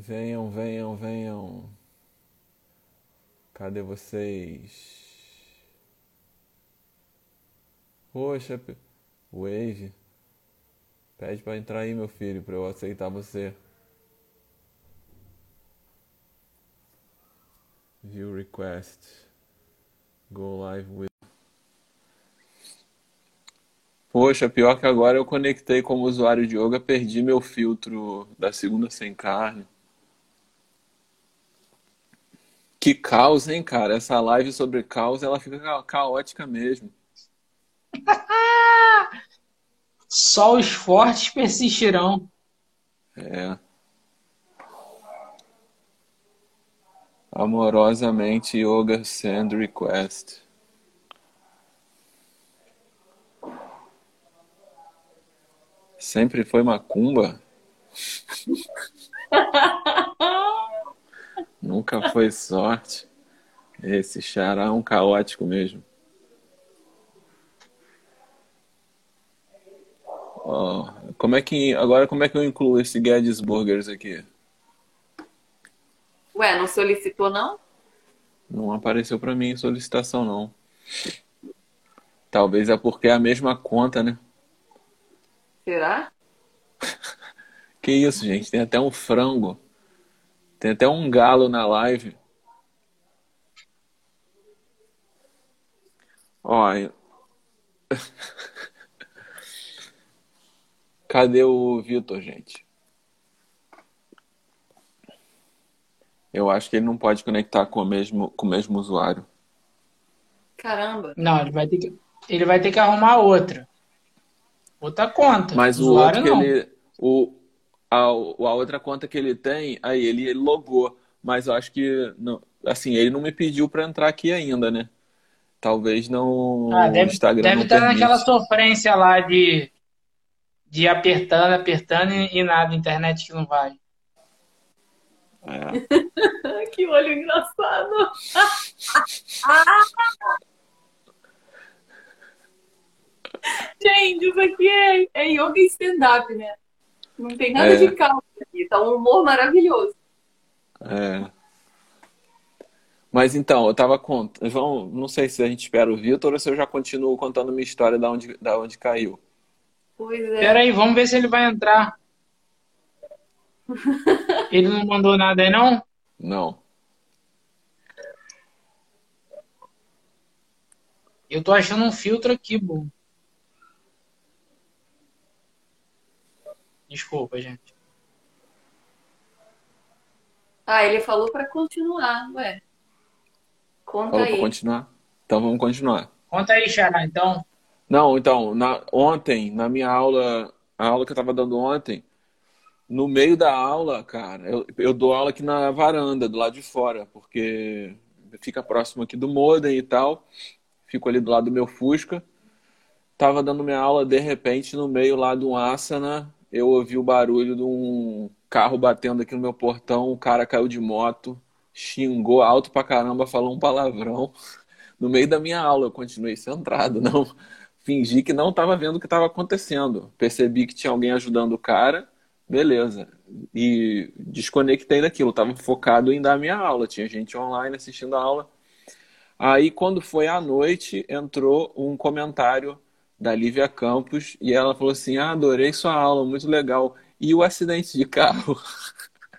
Venham, venham, venham. Cadê vocês? Poxa, Wave. Pede pra entrar aí, meu filho, pra eu aceitar você. View request. Go live with. Poxa, pior que agora eu conectei como usuário de yoga, perdi meu filtro da segunda sem carne. Que caos, hein, cara? Essa live sobre caos, ela fica ca- caótica mesmo. Só os fortes persistirão. É. Amorosamente, yoga send request. Sempre foi macumba? Nunca foi sorte. Esse xará é um caótico mesmo. Ó, como é que agora como é que eu incluo esse Guedes Burgers aqui? Ué, não solicitou, não? Não apareceu pra mim solicitação não. Talvez é porque é a mesma conta, né? Será? Que isso, gente? Tem até um frango. Tem até um galo na live. Ó, eu- cadê o Vitor, gente? Eu acho que ele não pode conectar com o mesmo, com o mesmo usuário. Caramba. Não, ele vai ter que, ele vai ter que arrumar outra. Outra conta. Mas o Usuário outro que não. ele. O, a, a outra conta que ele tem, aí ele, ele logou. Mas eu acho que. Não, assim, ele não me pediu pra entrar aqui ainda, né? Talvez não. Ah, o deve, Instagram deve não estar naquela permite. sofrência lá de, de apertando, apertando e, e nada, internet que não vai. É. que olho engraçado. Gente, isso aqui é, é yoga e stand-up, né? Não tem nada É. de calma aqui. Tá um humor maravilhoso. É. Mas então, eu tava contando. Vamos, não sei se a gente espera o Vitor ou se eu já continuo contando minha história da onde, da onde caiu. Pois é. Pera aí, vamos ver se ele vai entrar. Ele não mandou nada aí, não? Não. Eu tô achando um filtro aqui, bom. Desculpa, gente. Ah, ele falou pra continuar, ué. Conta Falou pra aí. continuar? Então vamos continuar. Conta aí, Xará, então. Não, então, na- ontem, na minha aula, a aula que eu tava dando ontem, no meio da aula, cara, eu, eu dou aula aqui na varanda, do lado de fora, porque fica próximo aqui do modem e tal. Fico ali do lado do meu Fusca. Tava dando minha aula, de repente, no meio lá de um asana, eu ouvi o barulho de um carro batendo aqui no meu portão, o cara caiu de moto, xingou alto pra caramba, falou um palavrão. No meio da minha aula, eu continuei centrado, não fingi que não estava vendo o que estava acontecendo. Percebi que tinha alguém ajudando o cara, beleza. E desconectei daquilo, estava focado em dar minha aula. Tinha gente online assistindo a aula. Aí, quando foi à noite, entrou um comentário da Lívia Campos e ela falou assim: Ah, adorei sua aula, muito legal. E o acidente de carro?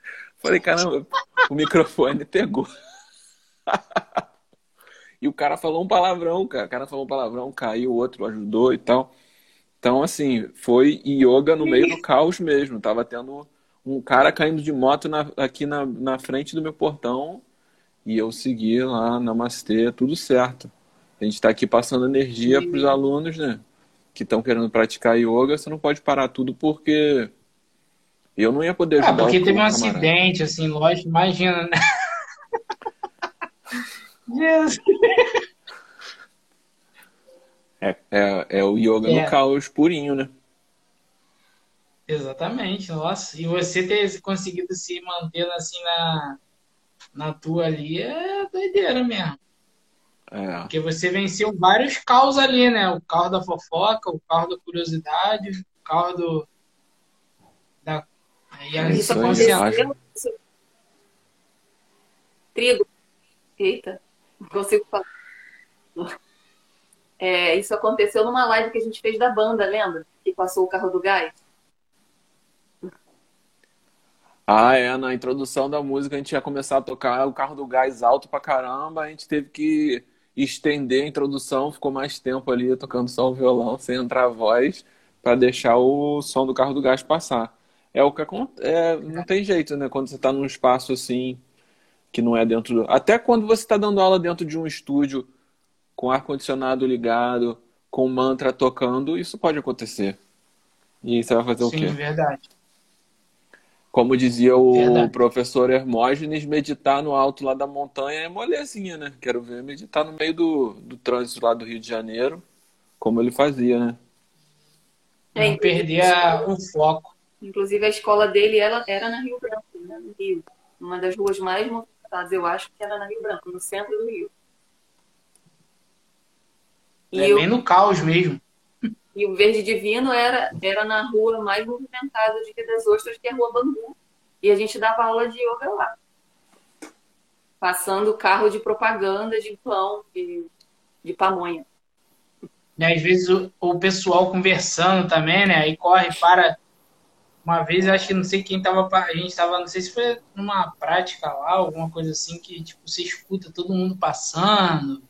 Falei, caramba, o microfone pegou. E o cara falou um palavrão, cara. O cara falou um palavrão, caiu, o outro ajudou e tal. Então, assim, foi yoga no meio do caos mesmo. Tava tendo um cara caindo de moto na- aqui na, na frente do meu portão e eu segui lá, namastê, tudo certo. A gente tá aqui passando energia pros alunos, né? Que estão querendo praticar yoga. Você não pode parar tudo porque eu não ia poder Ah, ajudar porque o teve um acidente, assim, lógico, imagina, né? Jesus. É, é, é o yoga É. no caos purinho, né? Exatamente, nossa. E você ter conseguido se manter assim na, na tua ali é doideira mesmo. É. Porque você venceu vários carros ali, né? O carro da fofoca, o carro da curiosidade, o carro do. Da, e a É isso Isso, Trigo. Eita, não consigo falar. É, isso aconteceu numa live que a gente fez da banda, lembra? Que passou o carro do gás. Ah, é, na introdução da música a gente ia começar a tocar o carro do gás alto pra caramba, a gente teve que estender a introdução, ficou mais tempo ali tocando só o violão, sem entrar a voz, para deixar o som do carro do gás passar. É o que acontece, é, não tem jeito, né? Quando você tá num espaço assim, que não é dentro do... Até quando você está dando aula dentro de um estúdio com ar-condicionado ligado, com mantra tocando, isso pode acontecer. E aí você vai fazer Sim, o quê? verdade. Como dizia o Verdade. professor Hermógenes, meditar no alto lá da montanha é molezinha, né? Quero ver meditar no meio do, do trânsito lá do Rio de Janeiro, como ele fazia, né? É, Não perder o foco. Inclusive a escola dele ela era na Rio Branco, né? no Rio. Uma das ruas mais movimentadas, eu acho que era na Rio Branco, no centro do Rio. E, É o, bem no caos mesmo. E o Verde Divino era, era na rua mais movimentada de Rio das Ostras, que é a Rua Bangu. E a gente dava aula de yoga lá. Passando carro de propaganda de pão, de, de pamonha. E às vezes o, o pessoal conversando também, né? Aí corre, para. Uma vez, acho que não sei quem tava. A gente tava, não sei se foi numa prática lá, alguma coisa assim, que tipo, você escuta todo mundo passando.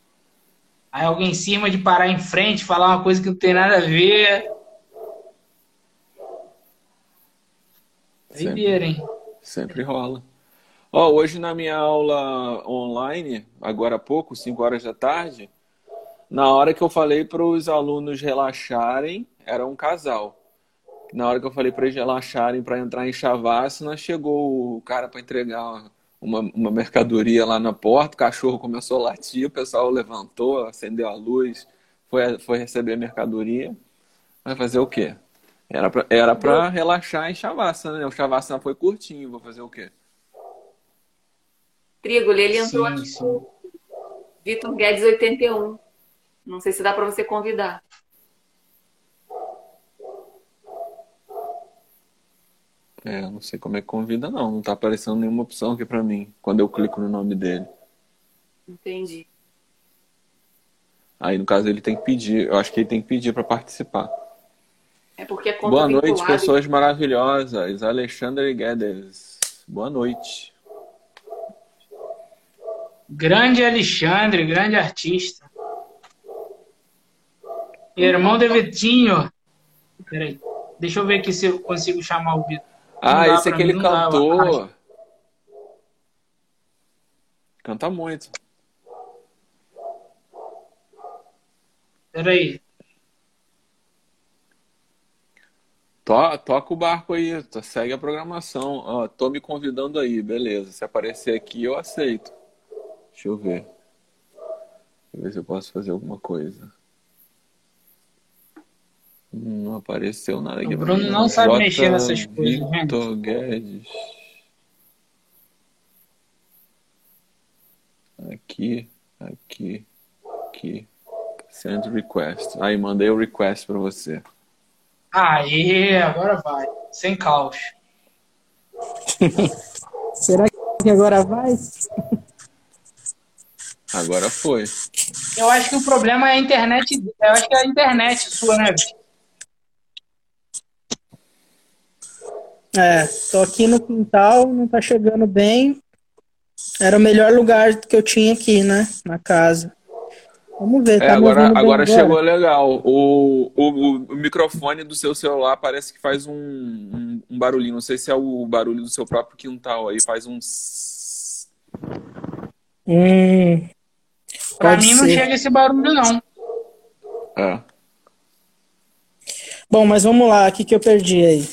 Aí alguém em cima de parar em frente, falar uma coisa que não tem nada a ver. Doideira, hein? Sempre rola. Ó, hoje na minha aula online, agora há pouco, 5 horas da tarde, na hora que eu falei para os alunos relaxarem, era um casal. Na hora que eu falei para eles relaxarem para entrar em Shavasana, chegou o cara para entregar uma, uma mercadoria lá na porta, o cachorro começou a latir, o pessoal levantou, acendeu a luz, foi, foi receber a mercadoria. Vai fazer o quê? Era pra, era pra relaxar em Shavasana, né? O Shavasana foi curtinho, vou fazer o quê? Trigo, ele entrou Sim, aqui Vitor Guedes 81. Não sei se dá para você convidar. É, eu não sei como é que convida, não. Não tá aparecendo nenhuma opção aqui pra mim, quando eu clico no nome dele. Entendi. Aí, no caso, ele tem que pedir. Eu acho que ele tem que pedir pra participar. É porque é Boa noite, pessoas maravilhosas. Alexandre Guedes. Boa noite. Grande Alexandre, grande artista. Irmão de Vitinho. Peraí. Deixa eu ver aqui se eu consigo chamar o Vitor. Ah, esse é aquele cantor. acho. Canta muito. Peraí. To- Toca o barco aí, segue a programação. Ó, tô me convidando aí, beleza. Se aparecer aqui, eu aceito. Deixa eu ver. Deixa eu ver se eu posso fazer alguma coisa. Não apareceu nada aqui O Bruno não sabe J. mexer nessas coisas, gente. Victor Guedes. Aqui, aqui, aqui. Send request. Aí, mandei o request pra você. Aê, agora vai. Sem caos. Será que agora vai? Agora foi. Eu acho que o problema é a internet. Eu acho que é a internet sua, né? É, tô aqui no quintal, não tá chegando bem. Era o melhor lugar que eu tinha aqui, né? Na casa. Vamos ver, É, tá agora, bem agora chegou legal. O, o, o microfone do seu celular parece que faz um, um, um barulhinho. Não sei se é o barulho do seu próprio quintal aí. Faz um. sss. Hum, Pra mim não ser. chega esse barulho, não. É. bom, mas vamos lá, o que que eu perdi aí?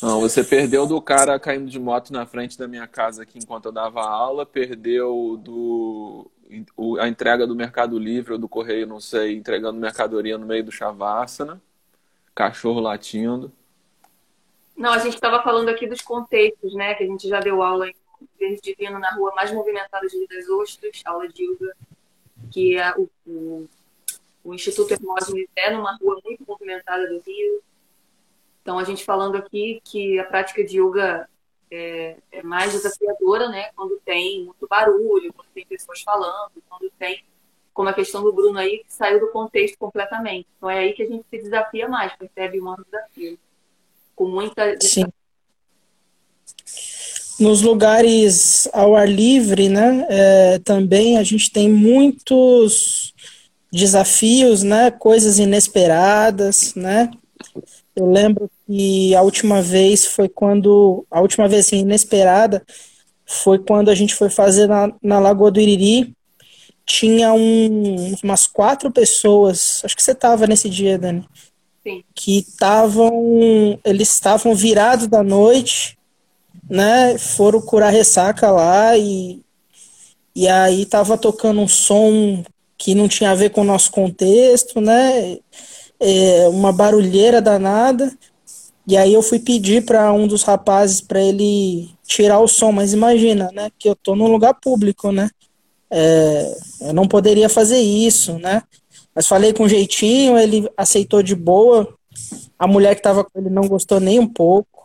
Não, você perdeu do cara caindo de moto na frente da minha casa aqui enquanto eu dava aula, perdeu do o- a entrega do Mercado Livre ou do Correio, não sei, entregando mercadoria no meio do Shavasana, cachorro latindo. Não, a gente estava falando aqui dos contextos, né? Que a gente já deu aula em Verde Divino na rua mais movimentada de Rio das Ostras, aula de yoga, que é o, o, o Instituto Hermógenes é numa rua muito movimentada do Rio. Então, a gente falando aqui que a prática de yoga é, é mais desafiadora, né? Quando tem muito barulho, quando tem pessoas falando, quando tem, como a questão do Bruno aí, que saiu do contexto completamente. Então é aí que a gente se desafia mais, percebe um desafio. Com muita. Sim. Nos lugares ao ar livre, né? É, também a gente tem muitos desafios, né? Coisas inesperadas, né? Eu lembro que a última vez foi quando. A última vez assim, inesperada foi quando a gente foi fazer na, na Lagoa do Iriri. Tinha um, umas quatro pessoas, acho que você estava nesse dia, Dani. Sim. Que estavam. Eles estavam virados da noite, né? Foram curar ressaca lá e. E aí tava tocando um som que não tinha a ver com o nosso contexto, né? É, uma barulheira danada. E aí eu fui pedir para um dos rapazes para ele tirar o som, mas imagina, né, que eu tô num lugar público, né? É, eu não poderia fazer isso, né? Mas falei com jeitinho, ele aceitou de boa. A mulher que estava com ele não gostou nem um pouco.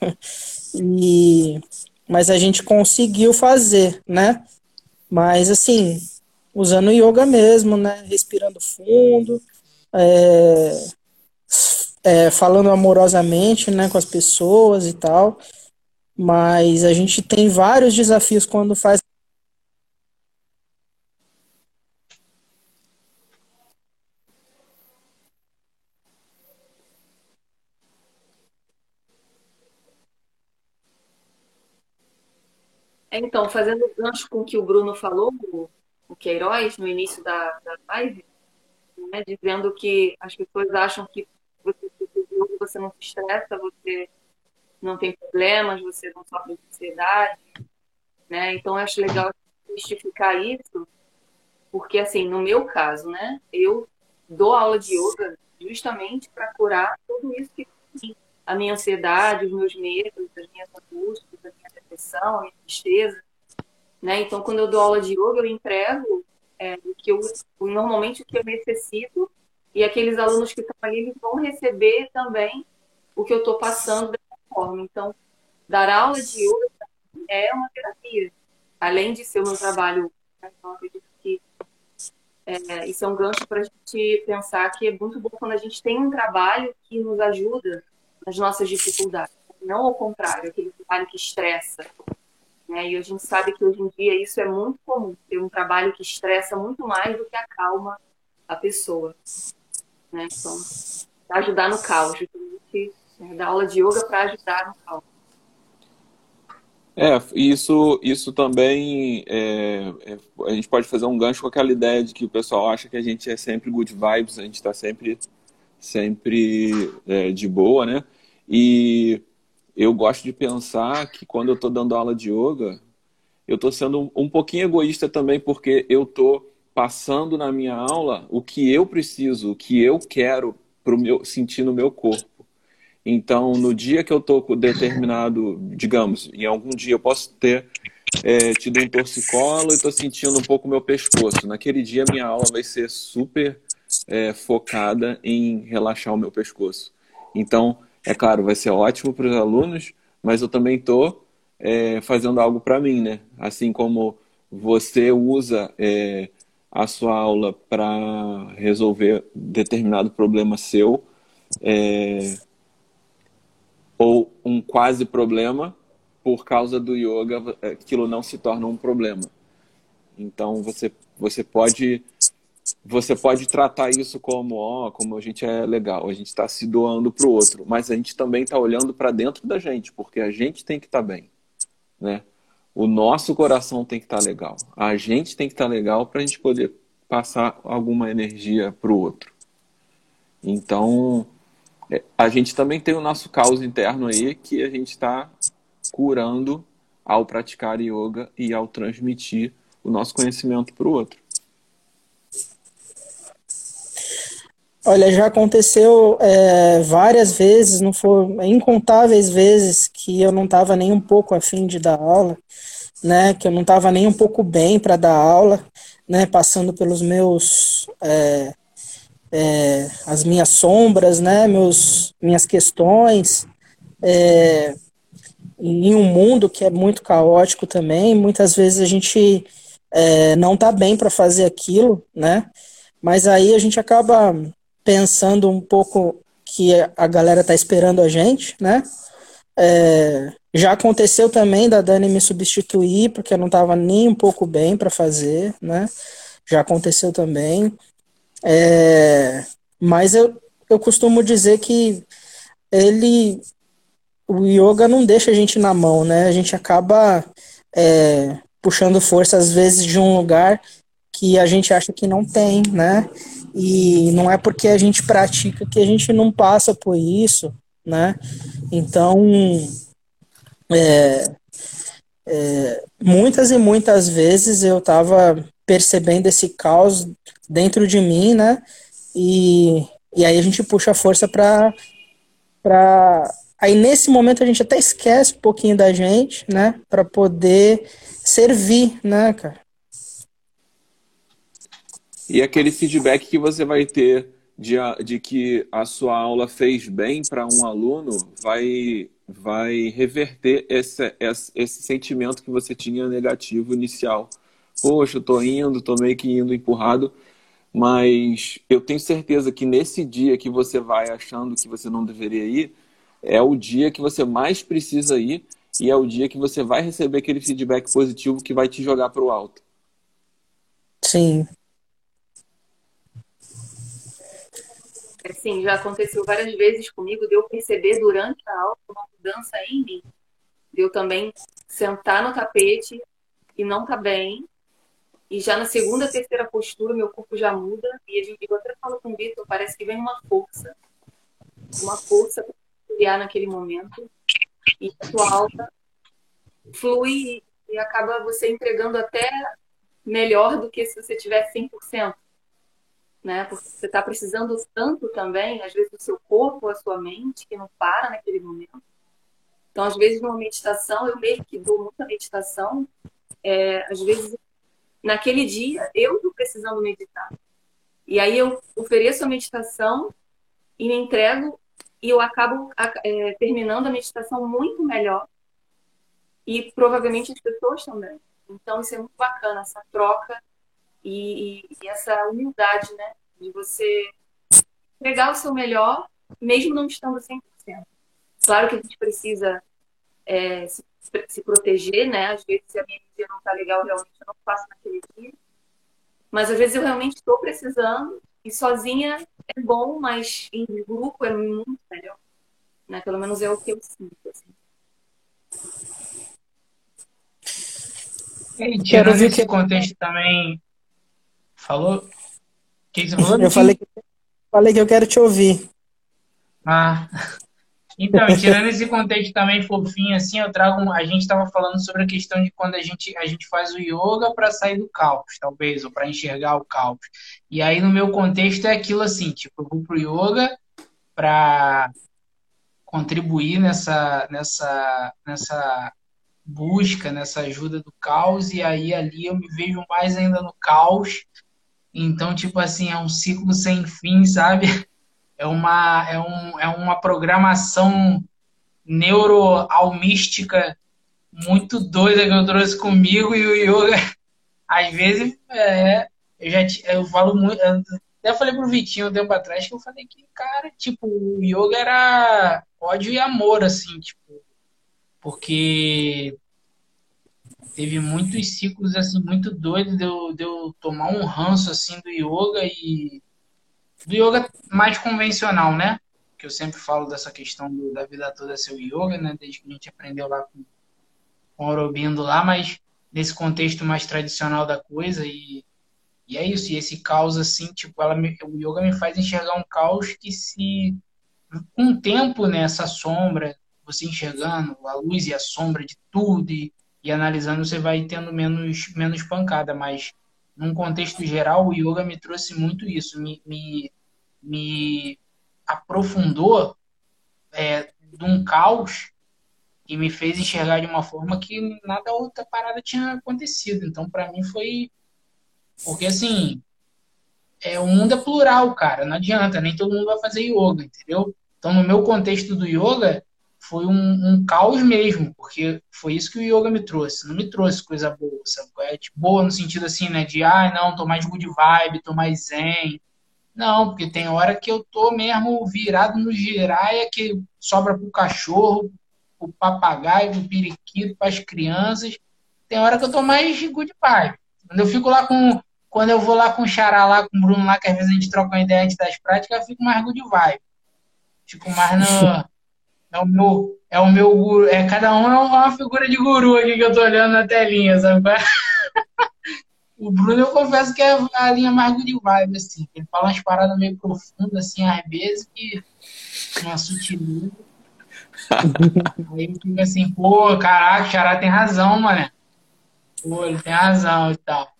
e mas a gente conseguiu fazer, né? Mas assim, usando yoga mesmo, né? Respirando fundo, é, é, falando amorosamente né, com as pessoas e tal, mas a gente tem vários desafios quando faz. Então, fazendo gancho com o que o Bruno falou, o Queiroz, no início da, da live, né, dizendo que as pessoas acham que você, você não se estressa, você não tem problemas, você não sofre de ansiedade, né? Então eu acho legal justificar isso, porque assim, no meu caso, né, eu dou aula de yoga justamente para curar tudo isso que a minha ansiedade, os meus medos, as minhas angústias, a minha depressão, a minha tristeza, né? Então quando eu dou aula de yoga, eu entrego é, que eu normalmente o que eu necessito e aqueles alunos que estão ali eles vão receber também o que eu estou passando dessa forma. Então, dar aula de yoga é uma terapia, além de ser o meu trabalho. Né? Então, acredito que é, isso é um gancho para a gente pensar que é muito bom quando a gente tem um trabalho que nos ajuda nas nossas dificuldades, não ao contrário, aquele trabalho que estressa, né? E a gente sabe que hoje em dia isso é muito comum, ter um trabalho que estressa muito mais do que acalma a pessoa. Né? Então, ajudar no caos, justamente né? aula de yoga para ajudar no caos. É, isso, isso também é, é, a gente pode fazer um gancho com aquela ideia de que o pessoal acha que a gente é sempre good vibes, a gente está sempre, sempre é, de boa, né? E eu gosto de pensar que quando eu estou dando aula de yoga, eu estou sendo um, pouquinho egoísta também, porque eu estou passando na minha aula o que eu preciso, o que eu quero pro meu, sentir no meu corpo. Então, no dia que eu estou determinado, digamos, em algum dia eu posso ter é, tido um torcicolo e estou sentindo um pouco meu pescoço. Naquele dia, minha aula vai ser super é, focada em relaxar o meu pescoço. Então, é claro, vai ser ótimo para os alunos, mas eu também estou é, fazendo algo para mim, né? Assim como você usa é, a sua aula para resolver determinado problema seu, é, ou um quase problema, por causa do yoga, aquilo não se torna um problema. Então você, você pode você pode tratar isso como, ó, como a gente é legal, a gente está se doando para o outro, mas a gente também está olhando para dentro da gente, porque a gente tem que estar tá bem, né? O nosso coração tem que estar tá legal, a gente tem que estar tá legal para a gente poder passar alguma energia para o outro. Então, é, a gente também tem o nosso caos interno aí que a gente está curando ao praticar yoga e ao transmitir o nosso conhecimento para o outro. Olha, já aconteceu é, várias vezes, não foram incontáveis vezes que eu não estava nem um pouco afim de dar aula, né? Que eu não estava nem um pouco bem para dar aula, né? Passando pelos meus é, é, as minhas sombras, né? Meus minhas questões. É, em um mundo que é muito caótico também, muitas vezes a gente é, não tá bem para fazer aquilo, né? Mas aí a gente acaba pensando um pouco que a galera tá esperando a gente, né? É, já aconteceu também da Dani me substituir, porque eu não estava nem um pouco bem para fazer, né? Já aconteceu também. É, mas eu, eu costumo dizer que ele. O yoga não deixa a gente na mão, né? A gente acaba é, puxando força, às vezes, de um lugar que a gente acha que não tem, né? E não é porque a gente pratica que a gente não passa por isso, né? Então, é, é, muitas e muitas vezes eu estava percebendo esse caos dentro de mim, né? E, e aí a gente puxa a força para para aí nesse momento a gente até esquece um pouquinho da gente, né, para poder servir, né, cara? E aquele feedback que você vai ter de, de que a sua aula fez bem para um aluno vai, vai reverter esse, esse, esse, sentimento que você tinha negativo inicial. Poxa, eu tô indo, tô meio que indo empurrado, mas eu tenho certeza que nesse dia que você vai achando que você não deveria ir, é o dia que você mais precisa ir e é o dia que você vai receber aquele feedback positivo que vai te jogar para o alto. Sim, Assim, já aconteceu várias vezes comigo de eu perceber durante a aula uma mudança em mim. De eu também sentar no tapete e não tá bem. E já na segunda, terceira postura, meu corpo já muda. E eu até falo com o Vitor, parece que vem uma força. Uma força para criar naquele momento. E a sua alta flui e acaba você entregando até melhor do que se você tivesse 100% né? Porque você está precisando tanto também, às vezes, do seu corpo, a sua mente, que não para naquele momento. Então, às vezes, numa meditação, eu mesmo que dou muita meditação, é, às vezes, naquele dia, eu estou precisando meditar. E aí eu ofereço a meditação e me entrego e eu acabo é, terminando a meditação muito melhor e provavelmente as pessoas também. Então, isso é muito bacana, essa troca e, e, essa humildade, né? De você entregar o seu melhor, mesmo não estando 100%. Claro que a gente precisa é, se, se, proteger, né? Às vezes, se a minha energia não está legal, realmente eu não faço naquele dia. Mas às vezes eu realmente estou precisando e sozinha é bom, mas em grupo é muito melhor. Né? Pelo menos é o que eu sinto. Assim. E tirando esse contexto também, Falou? O que, você falou? Eu falei que, falei que eu quero te ouvir. Ah. Então, tirando esse contexto também fofinho, assim, eu trago. A gente estava falando sobre a questão de quando a gente, a gente faz o yoga para sair do caos, talvez, ou para enxergar o caos. E aí, no meu contexto, é aquilo assim: tipo, eu vou pro yoga para contribuir nessa, nessa, nessa busca, nessa ajuda do caos, e aí ali eu me vejo mais ainda no caos então, tipo assim, é um ciclo sem fim, sabe? É uma, é um, é uma programação neuroalmística muito doida que eu trouxe comigo e o yoga, às vezes, é, eu já eu falo muito. Eu até falei pro Vitinho um tempo atrás que eu falei que, cara, tipo, o yoga era ódio e amor, assim, tipo, porque teve muitos ciclos assim muito doidos de eu, de eu tomar um ranço assim do yoga e do yoga mais convencional, né? Que eu sempre falo dessa questão do, da vida toda ser o yoga, né? Desde que a gente aprendeu lá com, com o Aurobindo lá, mas nesse contexto mais tradicional da coisa e, e é isso. E esse caos assim, tipo, ela me, o yoga me faz enxergar um caos que se com o tempo né, sombra, você enxergando a luz e a sombra de tudo e e analisando você vai tendo menos, menos pancada, mas num contexto geral o yoga me trouxe muito isso, me, me, me aprofundou é, de um caos e me fez enxergar de uma forma que nada outra parada tinha acontecido. Então, para mim foi porque assim, é, o mundo é plural, cara, não adianta, nem todo mundo vai fazer yoga, entendeu? Então, no meu contexto do yoga, foi um, um, caos mesmo, porque foi isso que o yoga me trouxe. Não me trouxe coisa boa, sabe? É, tipo, boa no sentido assim, né? De, ah, não, tô mais good vibe, tô mais zen. Não, porque tem hora que eu tô mesmo virado no giraia que sobra pro cachorro, pro papagaio, pro periquito, pras crianças. Tem hora que eu tô mais good vibe. Quando eu fico lá com. Quando eu vou lá com o Xará, lá com o Bruno, lá, que às vezes a gente troca uma ideia antes das práticas, eu fico mais good vibe. Fico mais no. É o meu, é o meu guru. É, cada um é uma figura de guru aqui que eu tô olhando na telinha, sabe? o Bruno, eu confesso que é a linha mais good vibe, assim. Ele fala umas paradas meio profundas, assim, às vezes, que uma sutileza. Aí eu fico assim, pô, caraca, o Xará tem razão, mano. Pô, ele tem razão e tal.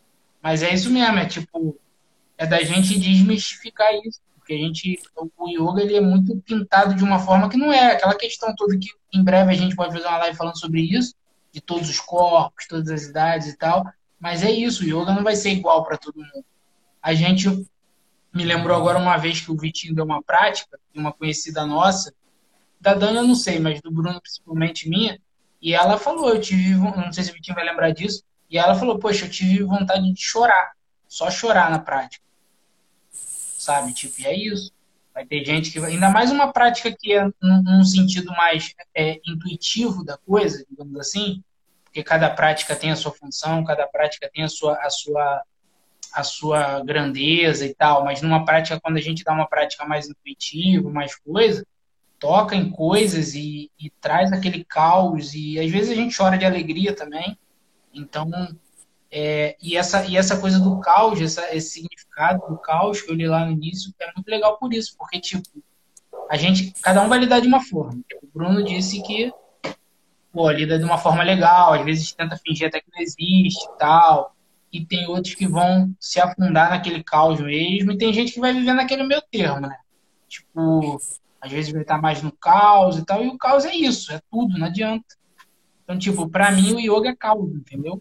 Mas é isso mesmo, é tipo, é da gente desmistificar isso. Porque a gente, o yoga ele é muito pintado de uma forma que não é aquela questão toda que em breve a gente pode fazer uma live falando sobre isso, de todos os corpos, todas as idades e tal. Mas é isso, o yoga não vai ser igual para todo mundo. A gente me lembrou agora uma vez que o Vitinho deu uma prática, uma conhecida nossa, da Dana eu não sei, mas do Bruno principalmente minha, e ela falou, eu tive, não sei se o Vitinho vai lembrar disso, e ela falou, poxa, eu tive vontade de chorar, só chorar na prática sabe? Tipo, e é isso. Vai ter gente que vai. Ainda mais uma prática que é num, num sentido mais é, intuitivo da coisa, digamos assim, porque cada prática tem a sua função, cada prática tem a sua, a sua, a sua grandeza e tal, mas numa prática, quando a gente dá uma prática mais intuitiva, mais coisa, toca em coisas e, e traz aquele caos, e às vezes a gente chora de alegria também. Então, é, e, essa, e essa coisa do caos, essa, esse significado do caos que eu li lá no início, é muito legal por isso, porque, tipo, a gente, cada um vai lidar de uma forma. O Bruno disse que, pô, lida de uma forma legal, às vezes tenta fingir até que não existe e tal, e tem outros que vão se afundar naquele caos mesmo, e tem gente que vai viver naquele meio termo, né? Tipo, às vezes vai estar mais no caos e tal, e o caos é isso, é tudo, não adianta. Então, tipo, pra mim o yoga é caos, entendeu?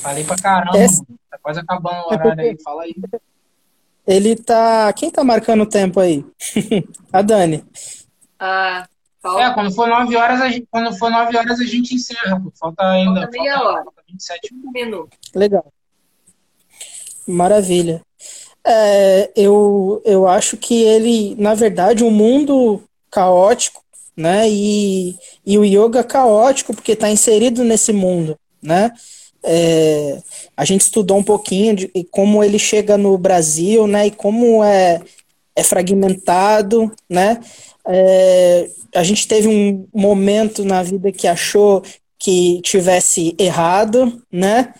Falei pra caramba, Esse... tá quase acabando o horário aí, fala aí. Ele tá. Quem tá marcando o tempo aí? a Dani. Ah, falta... É, quando for 9 horas, a gente, quando for 9 horas a gente encerra, pô. Falta ainda. Falta meia falta, hora. Falta 27 minutos. Legal. Maravilha. É, eu, eu acho que ele, na verdade, um mundo caótico, né? E, e o yoga caótico, porque está inserido nesse mundo, né? É, a gente estudou um pouquinho de como ele chega no Brasil, né? E como é, é fragmentado, né? É, a gente teve um momento na vida que achou que tivesse errado, né?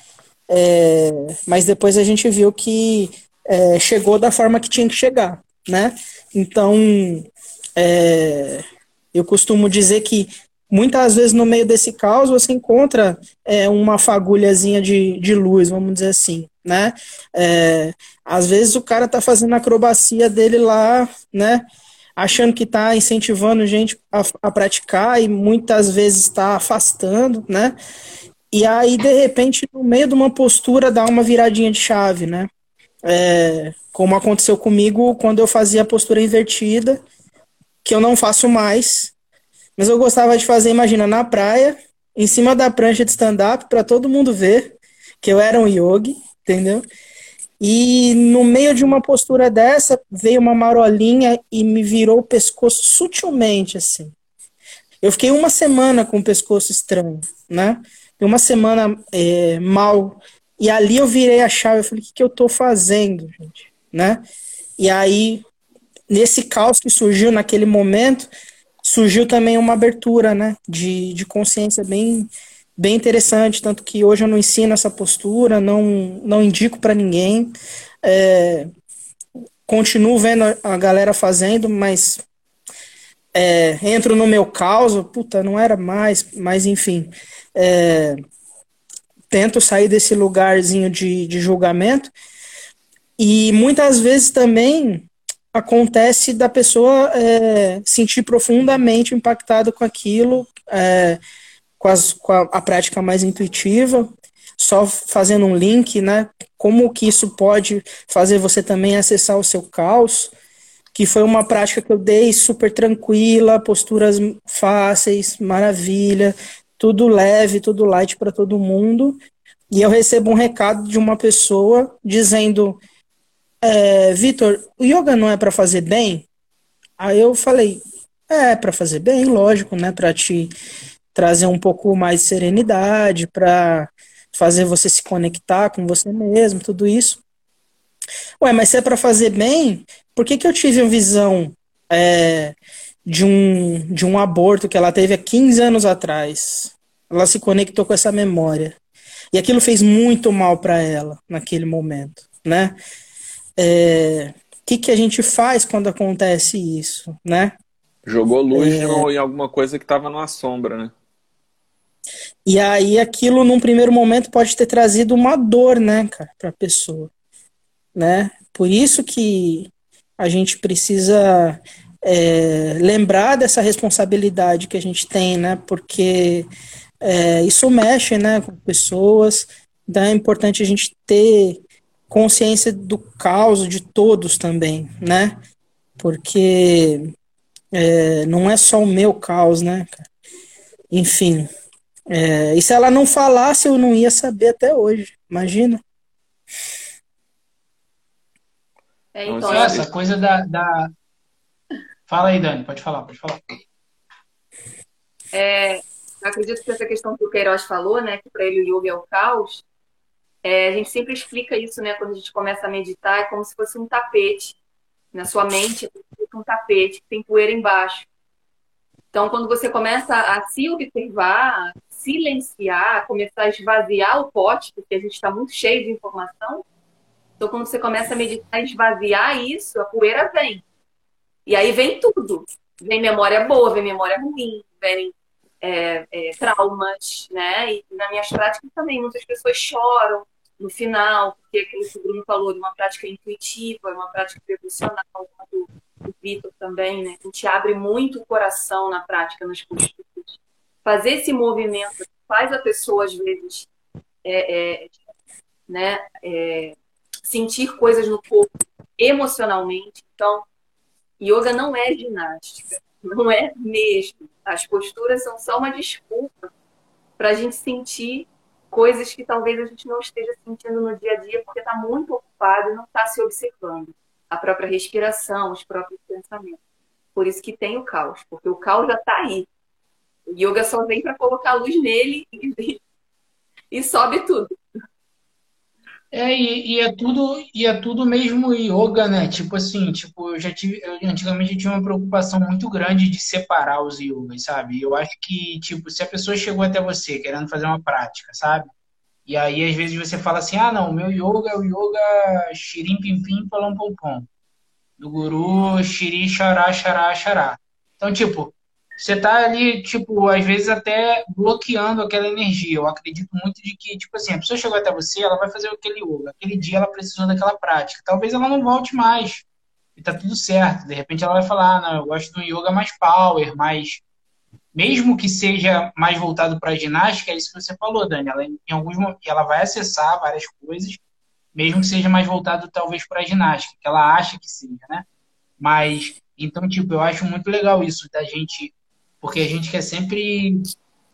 É, mas depois a gente viu que é, chegou da forma que tinha que chegar, né? Então, é, eu costumo dizer que muitas vezes no meio desse caos você encontra é, uma fagulhazinha de, de luz, vamos dizer assim, né? É, às vezes o cara tá fazendo a acrobacia dele lá, né? Achando que está incentivando gente a, a praticar e muitas vezes está afastando, né? E aí, de repente, no meio de uma postura, dá uma viradinha de chave, né? É, como aconteceu comigo quando eu fazia a postura invertida, que eu não faço mais, mas eu gostava de fazer, imagina, na praia, em cima da prancha de stand-up, para todo mundo ver que eu era um yogi, entendeu? E no meio de uma postura dessa, veio uma marolinha e me virou o pescoço sutilmente, assim. Eu fiquei uma semana com o pescoço estranho, né? Uma semana é, mal. E ali eu virei a chave, eu falei, o que, que eu tô fazendo, gente? Né? E aí, nesse caos que surgiu naquele momento, surgiu também uma abertura né, de, de consciência bem, bem interessante, tanto que hoje eu não ensino essa postura, não, não indico para ninguém. É, continuo vendo a galera fazendo, mas é, entro no meu caos, puta, não era mais, mas enfim. É, tento sair desse lugarzinho de, de julgamento. E muitas vezes também acontece da pessoa é, sentir profundamente impactada com aquilo, é, com, as, com a, a, prática mais intuitiva, só fazendo um link, né? Como que isso pode fazer você também acessar o seu caos, que foi uma prática que eu dei super tranquila, posturas fáceis, maravilha, tudo leve, tudo light para todo mundo. E eu recebo um recado de uma pessoa dizendo: é, Vitor, o yoga não é para fazer bem? Aí eu falei: é, para fazer bem, lógico, né? Para te trazer um pouco mais de serenidade, para fazer você se conectar com você mesmo, tudo isso. Ué, mas se é para fazer bem, por que, que eu tive a visão é, de, um, de um aborto que ela teve há 15 anos atrás? Ela se conectou com essa memória. E aquilo fez muito mal para ela naquele momento, né? É, o que, que a gente faz quando acontece isso, né? Jogou luz é... em alguma coisa que estava numa sombra, né? E aí aquilo num primeiro momento pode ter trazido uma dor, né, cara, para a pessoa, né? Por isso que a gente precisa é, lembrar dessa responsabilidade que a gente tem, né? Porque é, isso mexe, né, com pessoas. Então é importante a gente ter consciência do caos de todos também, né? Porque é, não é só o meu caos, né? Enfim. É, e se ela não falasse, eu não ia saber até hoje. Imagina. É, então, essa coisa da, da. Fala aí, Dani, pode falar, pode falar. É, acredito que essa questão que o Queiroz falou, né, que para ele o yoga é o caos, é, a gente sempre explica isso, né, quando a gente começa a meditar, é como se fosse um tapete. Na sua mente, é um tapete que tem poeira embaixo. Então, quando você começa a se observar, silenciar, começar a esvaziar o pote, porque a gente está muito cheio de informação, então, quando você começa a meditar esvaziar isso, a poeira vem. E aí vem tudo. Vem memória boa, vem memória ruim, vem é, é, traumas, né? E nas minhas práticas também, muitas pessoas choram no final, porque aquilo que o Bruno falou de uma prática intuitiva, uma prática devocional, do, do Vitor também, né? A gente abre muito o coração na prática, nas posturas. Fazer esse movimento faz a pessoa, às vezes, é, é né, é, sentir coisas no corpo emocionalmente. Então, yoga não é ginástica, não é mesmo. As posturas são só uma desculpa para a gente sentir coisas que talvez a gente não esteja sentindo no dia a dia porque está muito ocupado e não está se observando. A própria respiração, os próprios pensamentos. Por isso que tem o caos, porque o caos já está aí. O yoga só vem para colocar luz nele e, e sobe tudo. É, e, e, é tudo, e é tudo mesmo yoga, né? Tipo assim, tipo, eu já tive, eu, antigamente eu tinha uma preocupação muito grande de separar os yogas, sabe? Eu acho que, tipo, se a pessoa chegou até você querendo fazer uma prática, sabe? E aí, às vezes, você fala assim, ah, não, meu yoga é o yoga xirim pim pim palom pom pom. Do guru xiri xará xará xará. Então, tipo, você tá ali, tipo, às vezes até bloqueando aquela energia. Eu acredito muito de que, tipo assim, a pessoa chegou até você, ela vai fazer aquele yoga. Aquele dia ela precisou daquela prática. Talvez ela não volte mais. E tá tudo certo. De repente ela vai falar, ah, não, eu gosto de um yoga mais power, mais. Mesmo que seja mais voltado para ginástica, é isso que você falou, Dani. Ela, em alguns ela vai acessar várias coisas, mesmo que seja mais voltado talvez para ginástica, que ela acha que seja, né? Mas então, tipo, eu acho muito legal isso da gente porque a gente quer sempre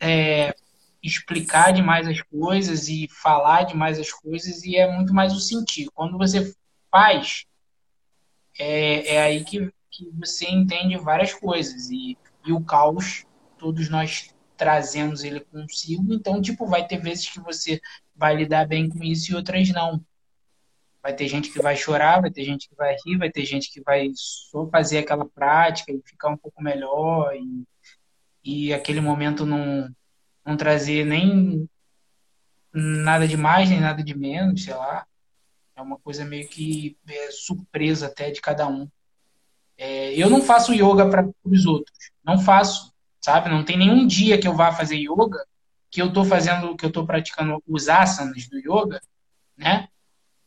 é, explicar demais as coisas e falar demais as coisas e é muito mais o sentir. Quando você faz, é, é aí que, que você entende várias coisas e, e o caos, todos nós trazemos ele consigo, então, tipo, vai ter vezes que você vai lidar bem com isso e outras não. Vai ter gente que vai chorar, vai ter gente que vai rir, vai ter gente que vai só fazer aquela prática e ficar um pouco melhor. E, e aquele momento não, não trazer nem nada de mais, nem nada de menos, sei lá. É uma coisa meio que é, surpresa até de cada um. É, eu não faço yoga para os outros. Não faço, sabe? Não tem nenhum dia que eu vá fazer yoga que eu estou fazendo, que eu estou praticando os asanas do yoga, né?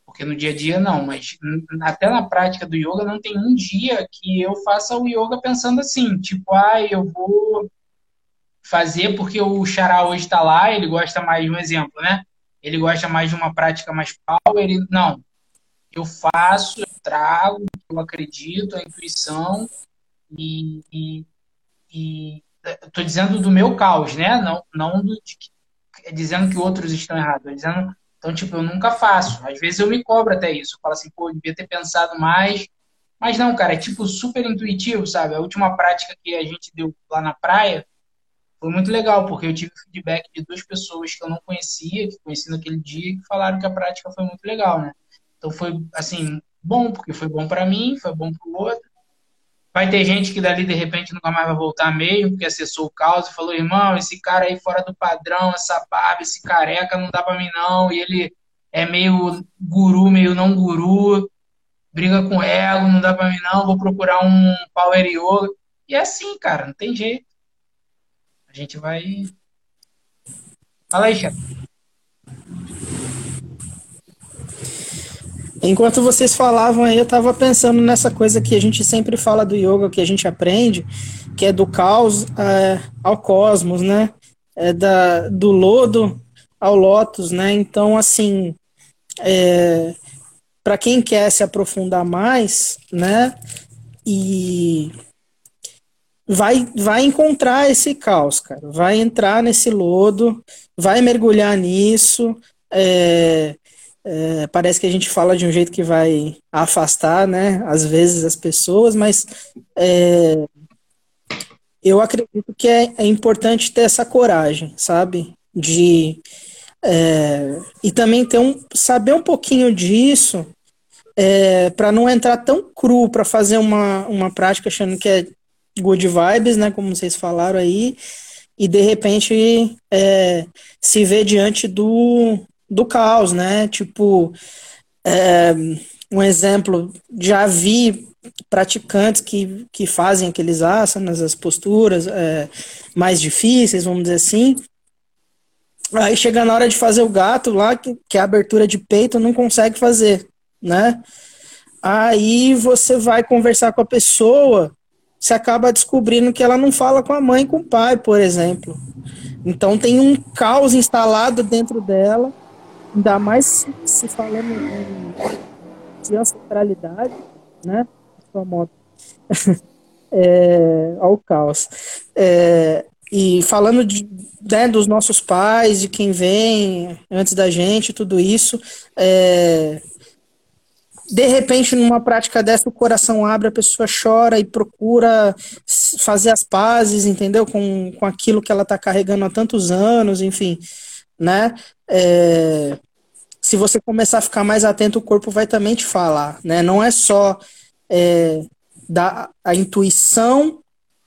Porque no dia a dia não, mas até na prática do yoga não tem um dia que eu faça o yoga pensando assim, tipo, ah, eu vou fazer porque o Xará hoje está lá, ele gosta mais de um exemplo, né? Ele gosta mais de uma prática mais power. Ele, não, eu faço, eu trago, eu acredito, a intuição e, e, e tô dizendo do meu caos, né? Não, não do, de, dizendo que outros estão errados. Dizendo, então, tipo, eu nunca faço. Às vezes eu me cobro até isso. Eu falo assim, pô, eu devia ter pensado mais. Mas não, cara, é tipo super intuitivo, sabe? A última prática que a gente deu lá na praia foi muito legal, porque eu tive feedback de duas pessoas que eu não conhecia, que conheci naquele dia, que falaram que a prática foi muito legal, né? Então foi, assim, bom, porque foi bom para mim, foi bom para o outro. Vai ter gente que dali de repente nunca mais vai voltar mesmo, porque acessou o caos e falou: irmão, esse cara aí fora do padrão, essa barba, esse careca não dá para mim não. E ele é meio guru, meio não guru, briga com ego, não dá para mim não. Vou procurar um power yoga. E é assim, cara, não tem jeito. A gente vai. Fala aí, chefe. Enquanto vocês falavam aí, eu estava pensando nessa coisa que a gente sempre fala do yoga, que a gente aprende, que é do caos é, ao cosmos, né? É da, do lodo ao lótus, né? Então, assim, é, para quem quer se aprofundar mais, né? E vai, vai encontrar esse caos, cara. Vai entrar nesse lodo, vai mergulhar nisso. É, é, parece que a gente fala de um jeito que vai afastar, né, às vezes as pessoas, mas é, eu acredito que é, é, importante ter essa coragem, sabe, de é, e também ter um saber um pouquinho disso é, para não entrar tão cru para fazer uma, uma prática achando que é good vibes, né, como vocês falaram aí, e de repente é, se ver diante do do caos, né? Tipo, é, um exemplo, já vi praticantes que, que fazem aqueles asanas, as posturas é, mais difíceis, vamos dizer assim. Aí chega na hora de fazer o gato lá, que, que é a abertura de peito, não consegue fazer, né? Aí você vai conversar com a pessoa, você acaba descobrindo que ela não fala com a mãe e com o pai, por exemplo. Então tem um caos instalado dentro dela ainda mais se falando de ancestralidade, né? Sua moto. é, ao caos. É, e falando de, né, dos nossos pais, de quem vem antes da gente, tudo isso, é, de repente, numa prática dessa, o coração abre, a pessoa chora e procura fazer as pazes, entendeu? Com, com aquilo que ela está carregando há tantos anos, enfim, né? É, se você começar a ficar mais atento, o corpo vai também te falar, né? Não é só é, dar a intuição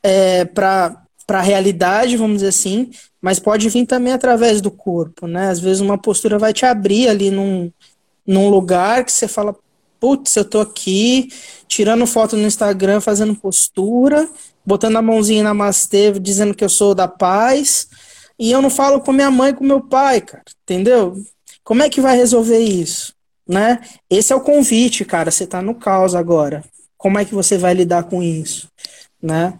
é, para a realidade, vamos dizer assim, mas pode vir também através do corpo, né? Às vezes uma postura vai te abrir ali num, num lugar que você fala, putz, eu tô aqui, tirando foto no Instagram, fazendo postura, botando a mãozinha na namastê, dizendo que eu sou da paz, e eu não falo com minha mãe com meu pai, cara, entendeu? Como é que vai resolver isso? Né? Esse é o convite, cara. Você está no caos agora. Como é que você vai lidar com isso? Né?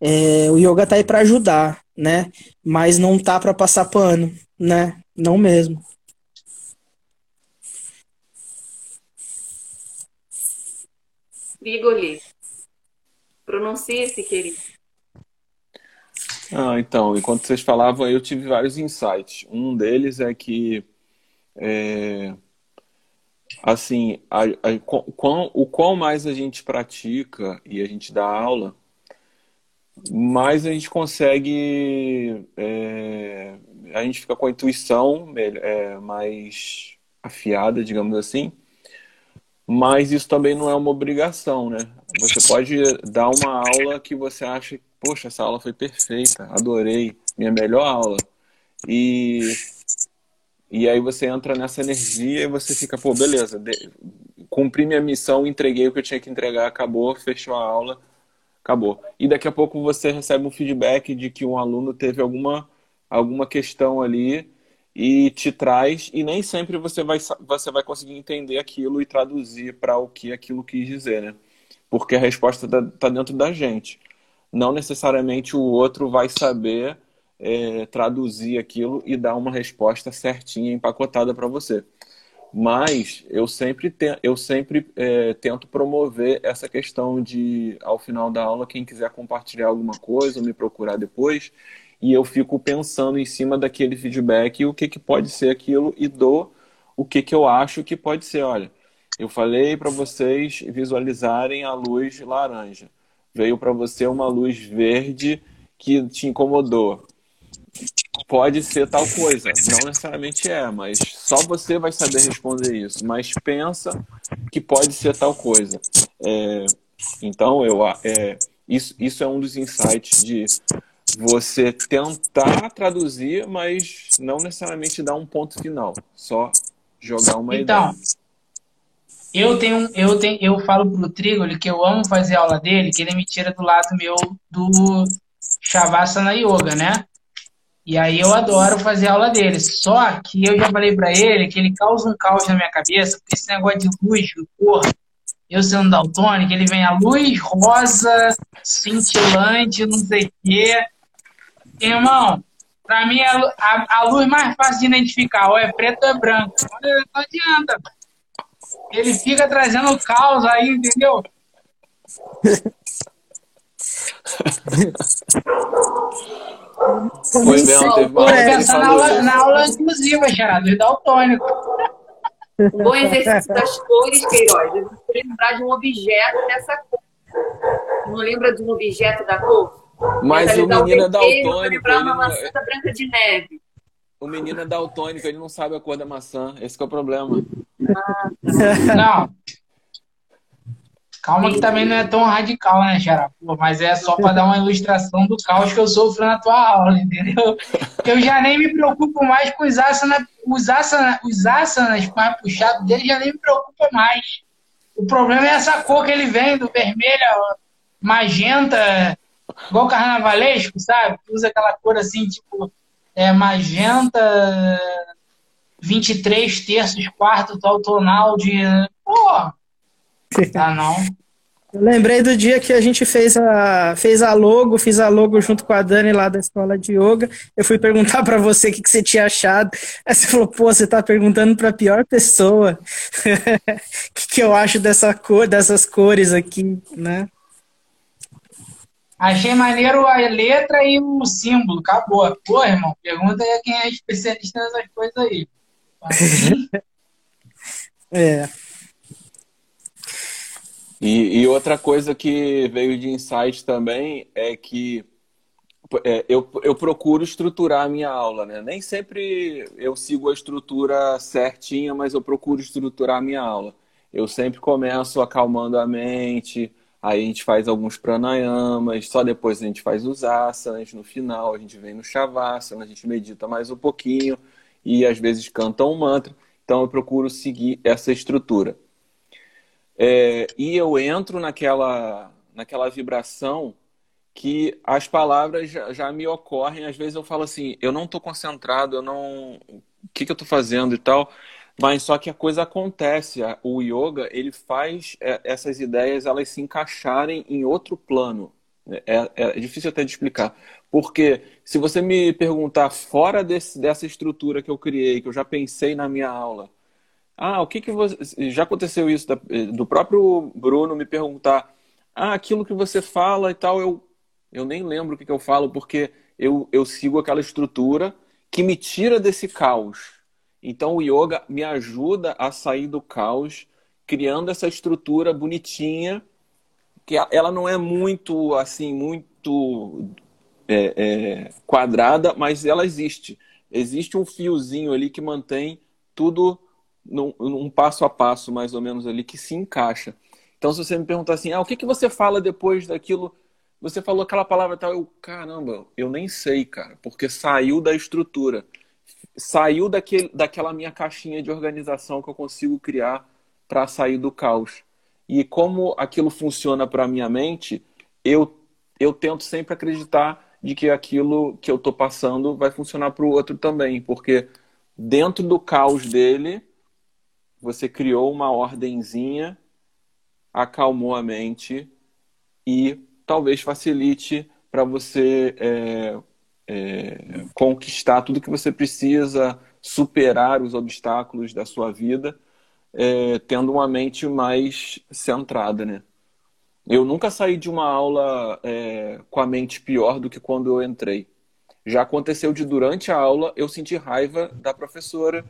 É, o yoga tá aí para ajudar, né? Mas não tá para passar pano, né? Não mesmo. Grigoli. Pronuncie-se, querido. Ah, então, enquanto vocês falavam, eu tive vários insights. Um deles é que é, assim, a, a, quão, o qual mais a gente pratica e a gente dá aula, mais a gente consegue, é, a gente fica com a intuição é, mais afiada, digamos assim, mas isso também não é uma obrigação, né? Você pode dar uma aula que você acha, poxa, essa aula foi perfeita, adorei, minha melhor aula. E e aí você entra nessa energia e você fica, pô, beleza, de... cumpri minha missão, entreguei o que eu tinha que entregar, acabou, fechou a aula, acabou. E daqui a pouco você recebe um feedback de que um aluno teve alguma, alguma questão ali e te traz, e nem sempre você vai, você vai conseguir entender aquilo e traduzir para o que aquilo quis dizer, né? Porque a resposta está tá dentro da gente. Não necessariamente o outro vai saber é, traduzir aquilo e dar uma resposta certinha, empacotada para você. Mas eu sempre, te, eu sempre é, tento promover essa questão de, ao final da aula, quem quiser compartilhar alguma coisa, me procurar depois, e eu fico pensando em cima daquele feedback o que, que pode ser aquilo e dou o que, que eu acho que pode ser. Olha, eu falei para vocês visualizarem a luz laranja. Veio para você uma luz verde que te incomodou pode ser tal coisa. Não necessariamente é, mas só você vai saber responder isso. Mas pensa que pode ser tal coisa. É, então, eu, é, isso, isso é um dos insights de você tentar traduzir, mas não necessariamente dar um ponto final. Só jogar uma então, ideia. Eu tenho, eu tenho, eu falo pro Trigoli que eu amo fazer aula dele, que ele me tira do lado meu do Shavasana Yoga, né? E aí eu adoro fazer aula dele. Só que eu já falei para ele que ele causa um caos na minha cabeça, porque esse negócio de luz, de cor, eu sendo daltônico, ele vem a luz rosa, cintilante, não sei o quê. Irmão, pra mim a, a, a, luz mais fácil de identificar, ou é preto ou é branco. Não adianta. Ele fica trazendo caos aí, entendeu? Foi mesmo, teve uma pensar na aula, na aula inclusiva, Gerardo, e daltônico. Um bom exercício das cores, Queiroz. Eu vou lembrar de um objeto dessa cor. Não lembra de um objeto da cor? Mas o menino é daltônico. Lembrar uma maçã branca de neve. O menino é daltônico, ele não sabe a cor da maçã. Esse é o problema. Ah, tá. Não. Calma que também não é tão radical, né, Xará? Mas é só para dar uma ilustração do caos que eu sofro na tua aula, entendeu? Eu já nem me preocupo mais com os asanas, os asanas, os asanas mais puxados dele já nem me preocupa mais. O problema é essa cor que ele vem, do vermelho, magenta, igual carnavalesco, sabe? Usa aquela cor assim, tipo, é, magenta, 23 terços, quarto, tal tonal de. Pô, ah, não. Eu lembrei do dia que a gente fez a, fez a logo, fiz a logo junto com a Dani lá da escola de yoga. Eu fui perguntar para você o que, que, você tinha achado. Aí você falou, pô, você tá perguntando para a pior pessoa. O que, que eu acho dessa cor, dessas cores aqui, né? Achei maneiro a letra e o símbolo. Acabou. Pô, irmão, pergunta aí quem é especialista nessas coisas aí. Assim, é. E, e, outra coisa que veio de insight também é que é, eu, eu procuro estruturar a minha aula, né? Nem sempre eu sigo a estrutura certinha, mas eu procuro estruturar a minha aula. Eu sempre começo acalmando a mente, aí a gente faz alguns pranayamas, só depois a gente faz os asanas, no final a gente vem no shavasana, a gente medita mais um pouquinho e às vezes canta um mantra. Então eu procuro seguir essa estrutura. É, e eu entro naquela, naquela vibração que as palavras já, já, me ocorrem. Às vezes eu falo assim, eu não estou concentrado, eu não. O que, que eu estou fazendo e tal. Mas só que a coisa acontece. O yoga ele faz é, essas ideias elas se encaixarem em outro plano. É, é, difícil até de explicar. Porque se você me perguntar fora desse, dessa estrutura que eu criei, que eu já pensei na minha aula, ah, o que que você. Já aconteceu isso da, do próprio Bruno me perguntar. Ah, aquilo que você fala e tal, eu, eu nem lembro o que, que eu falo, porque eu, eu sigo aquela estrutura que me tira desse caos. Então o yoga me ajuda a sair do caos, criando essa estrutura bonitinha, que ela não é muito assim, muito é, é, quadrada, mas ela existe. Existe um fiozinho ali que mantém tudo num, num, passo a passo, mais ou menos, ali, que se encaixa. Então, se você me perguntar assim, ah, o que, que você fala depois daquilo? Você falou aquela palavra tal, eu, caramba, eu nem sei, cara, porque saiu da estrutura. Saiu daquele, daquela minha caixinha de organização que eu consigo criar para sair do caos. E como aquilo funciona para a minha mente, eu, eu tento sempre acreditar de que aquilo que eu estou passando vai funcionar para o outro também, porque dentro do caos dele, você criou uma ordenzinha, acalmou a mente e talvez facilite para você é, é, conquistar tudo que você precisa, superar os obstáculos da sua vida, é, tendo uma mente mais centrada, né? Eu nunca saí de uma aula é, com a mente pior do que quando eu entrei. Já aconteceu de durante a aula eu sentir raiva da professora.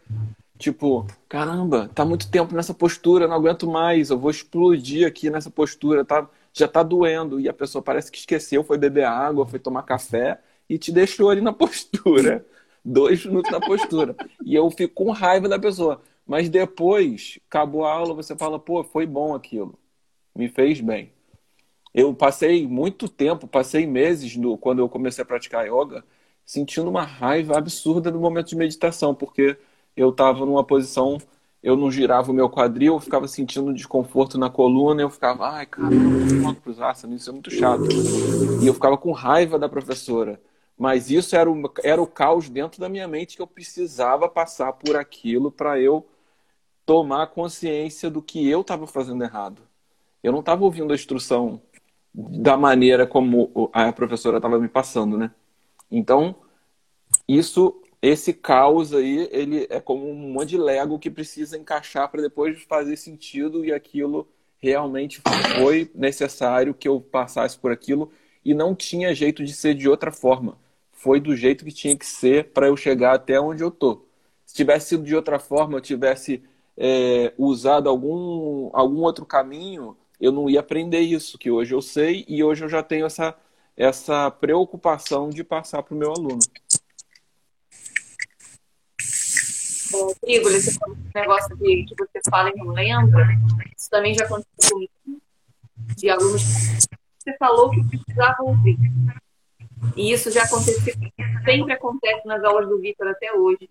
Tipo, caramba, tá muito tempo nessa postura, não aguento mais, eu vou explodir aqui nessa postura, tá, já tá doendo. E a pessoa parece que esqueceu, foi beber água, foi tomar café e te deixou ali na postura. Dois minutos na postura. E eu fico com raiva da pessoa. Mas depois, acabou a aula, você fala, pô, foi bom aquilo. Me fez bem. Eu passei muito tempo, passei meses no, quando eu comecei a praticar yoga, sentindo uma raiva absurda no momento de meditação, porque eu estava numa posição, eu não girava o meu quadril, eu ficava sentindo desconforto na coluna, eu ficava, ai, cara, não para os asanas, isso é muito chato. E eu ficava com raiva da professora. Mas isso era o, era o caos dentro da minha mente que eu precisava passar por aquilo para eu tomar consciência do que eu estava fazendo errado. Eu não estava ouvindo a instrução da maneira como a professora estava me passando, né? Então, isso, esse caos aí, ele é como um monte de Lego que precisa encaixar para depois fazer sentido e aquilo realmente foi necessário que eu passasse por aquilo e não tinha jeito de ser de outra forma. Foi do jeito que tinha que ser para eu chegar até onde eu tô. Se tivesse sido de outra forma, eu tivesse é, usado algum, algum outro caminho, eu não ia aprender isso, que hoje eu sei e hoje eu já tenho essa essa preocupação de passar para o meu aluno. Igor, esse negócio de, que você fala e não lembra, isso também já aconteceu comigo, de alunos você falou que precisava ouvir. E isso já aconteceu, sempre acontece nas aulas do Vitor até hoje,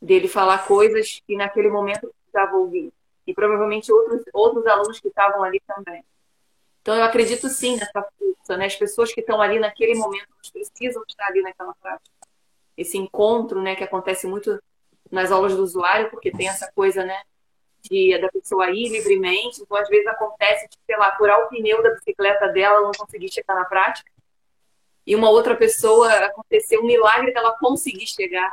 dele falar coisas que naquele momento precisava ouvir. E provavelmente outros, outros alunos que estavam ali também. Então, eu acredito sim nessa força, né? As pessoas que estão ali naquele momento, precisam estar ali naquela prática. Esse encontro, né, que acontece muito nas aulas do usuário, porque tem essa coisa, né, de da pessoa ir livremente. Então, às vezes acontece de, sei lá, furar o pneu da bicicleta dela, não conseguir chegar na prática. E uma outra pessoa, aconteceu um milagre dela conseguir chegar.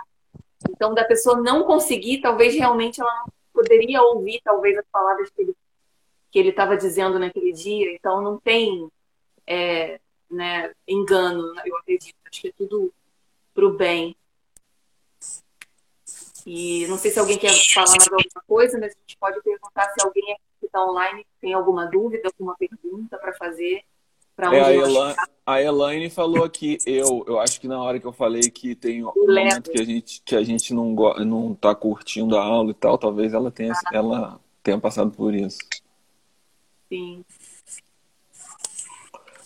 Então, da pessoa não conseguir, talvez realmente ela não poderia ouvir, talvez, as palavras que ele que ele estava dizendo naquele dia, então não tem é, né, engano, eu acredito. Acho que é tudo para o bem. E não sei se alguém quer falar mais alguma coisa, mas a gente pode perguntar se alguém que está online tem alguma dúvida, alguma pergunta para fazer. É, a, Elaine, a Elaine falou aqui, eu, eu acho que na hora que eu falei que tem um momento que a gente, que a gente não, não tá curtindo a aula e tal, talvez ela tenha, ah. ela tenha passado por isso. Sim.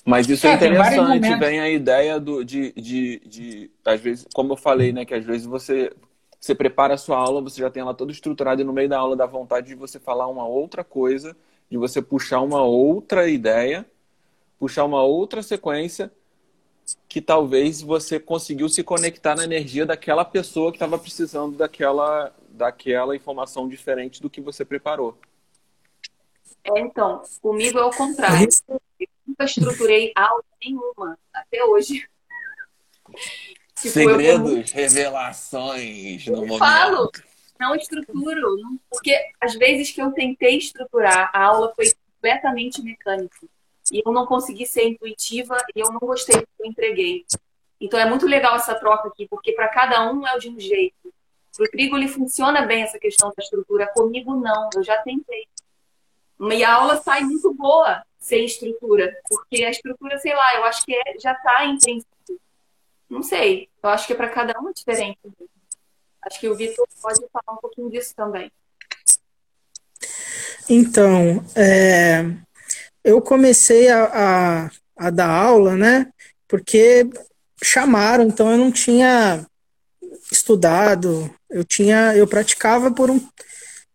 Mas isso é, é interessante, vem a ideia do, de, de, de, às vezes, como eu falei, né, que às vezes você, você prepara a sua aula, você já tem ela toda estruturada e no meio da aula dá vontade de você falar uma outra coisa, de você puxar uma outra ideia, puxar uma outra sequência, que talvez você conseguiu se conectar na energia daquela pessoa que estava precisando daquela, daquela informação diferente do que você preparou. É, então, comigo é o contrário. Eu nunca estruturei aula nenhuma, até hoje. Tipo, Segredos, eu... revelações no momento. Falo, não estruturo, porque às vezes que eu tentei estruturar, a aula foi completamente mecânica. E eu não consegui ser intuitiva e eu não gostei do que eu entreguei. Então é muito legal essa troca aqui, porque para cada um é de um jeito. Para o trigo ele funciona bem essa questão da estrutura, comigo não, eu já tentei. E a aula sai muito boa sem estrutura, porque a estrutura, sei lá, eu acho que é, já está em. Não sei, eu acho que é para cada um é diferente. Acho que o Vitor pode falar um pouquinho disso também. Então, é, eu comecei a, a, a, dar aula, né? Porque chamaram, então eu não tinha estudado, eu tinha, eu praticava por um,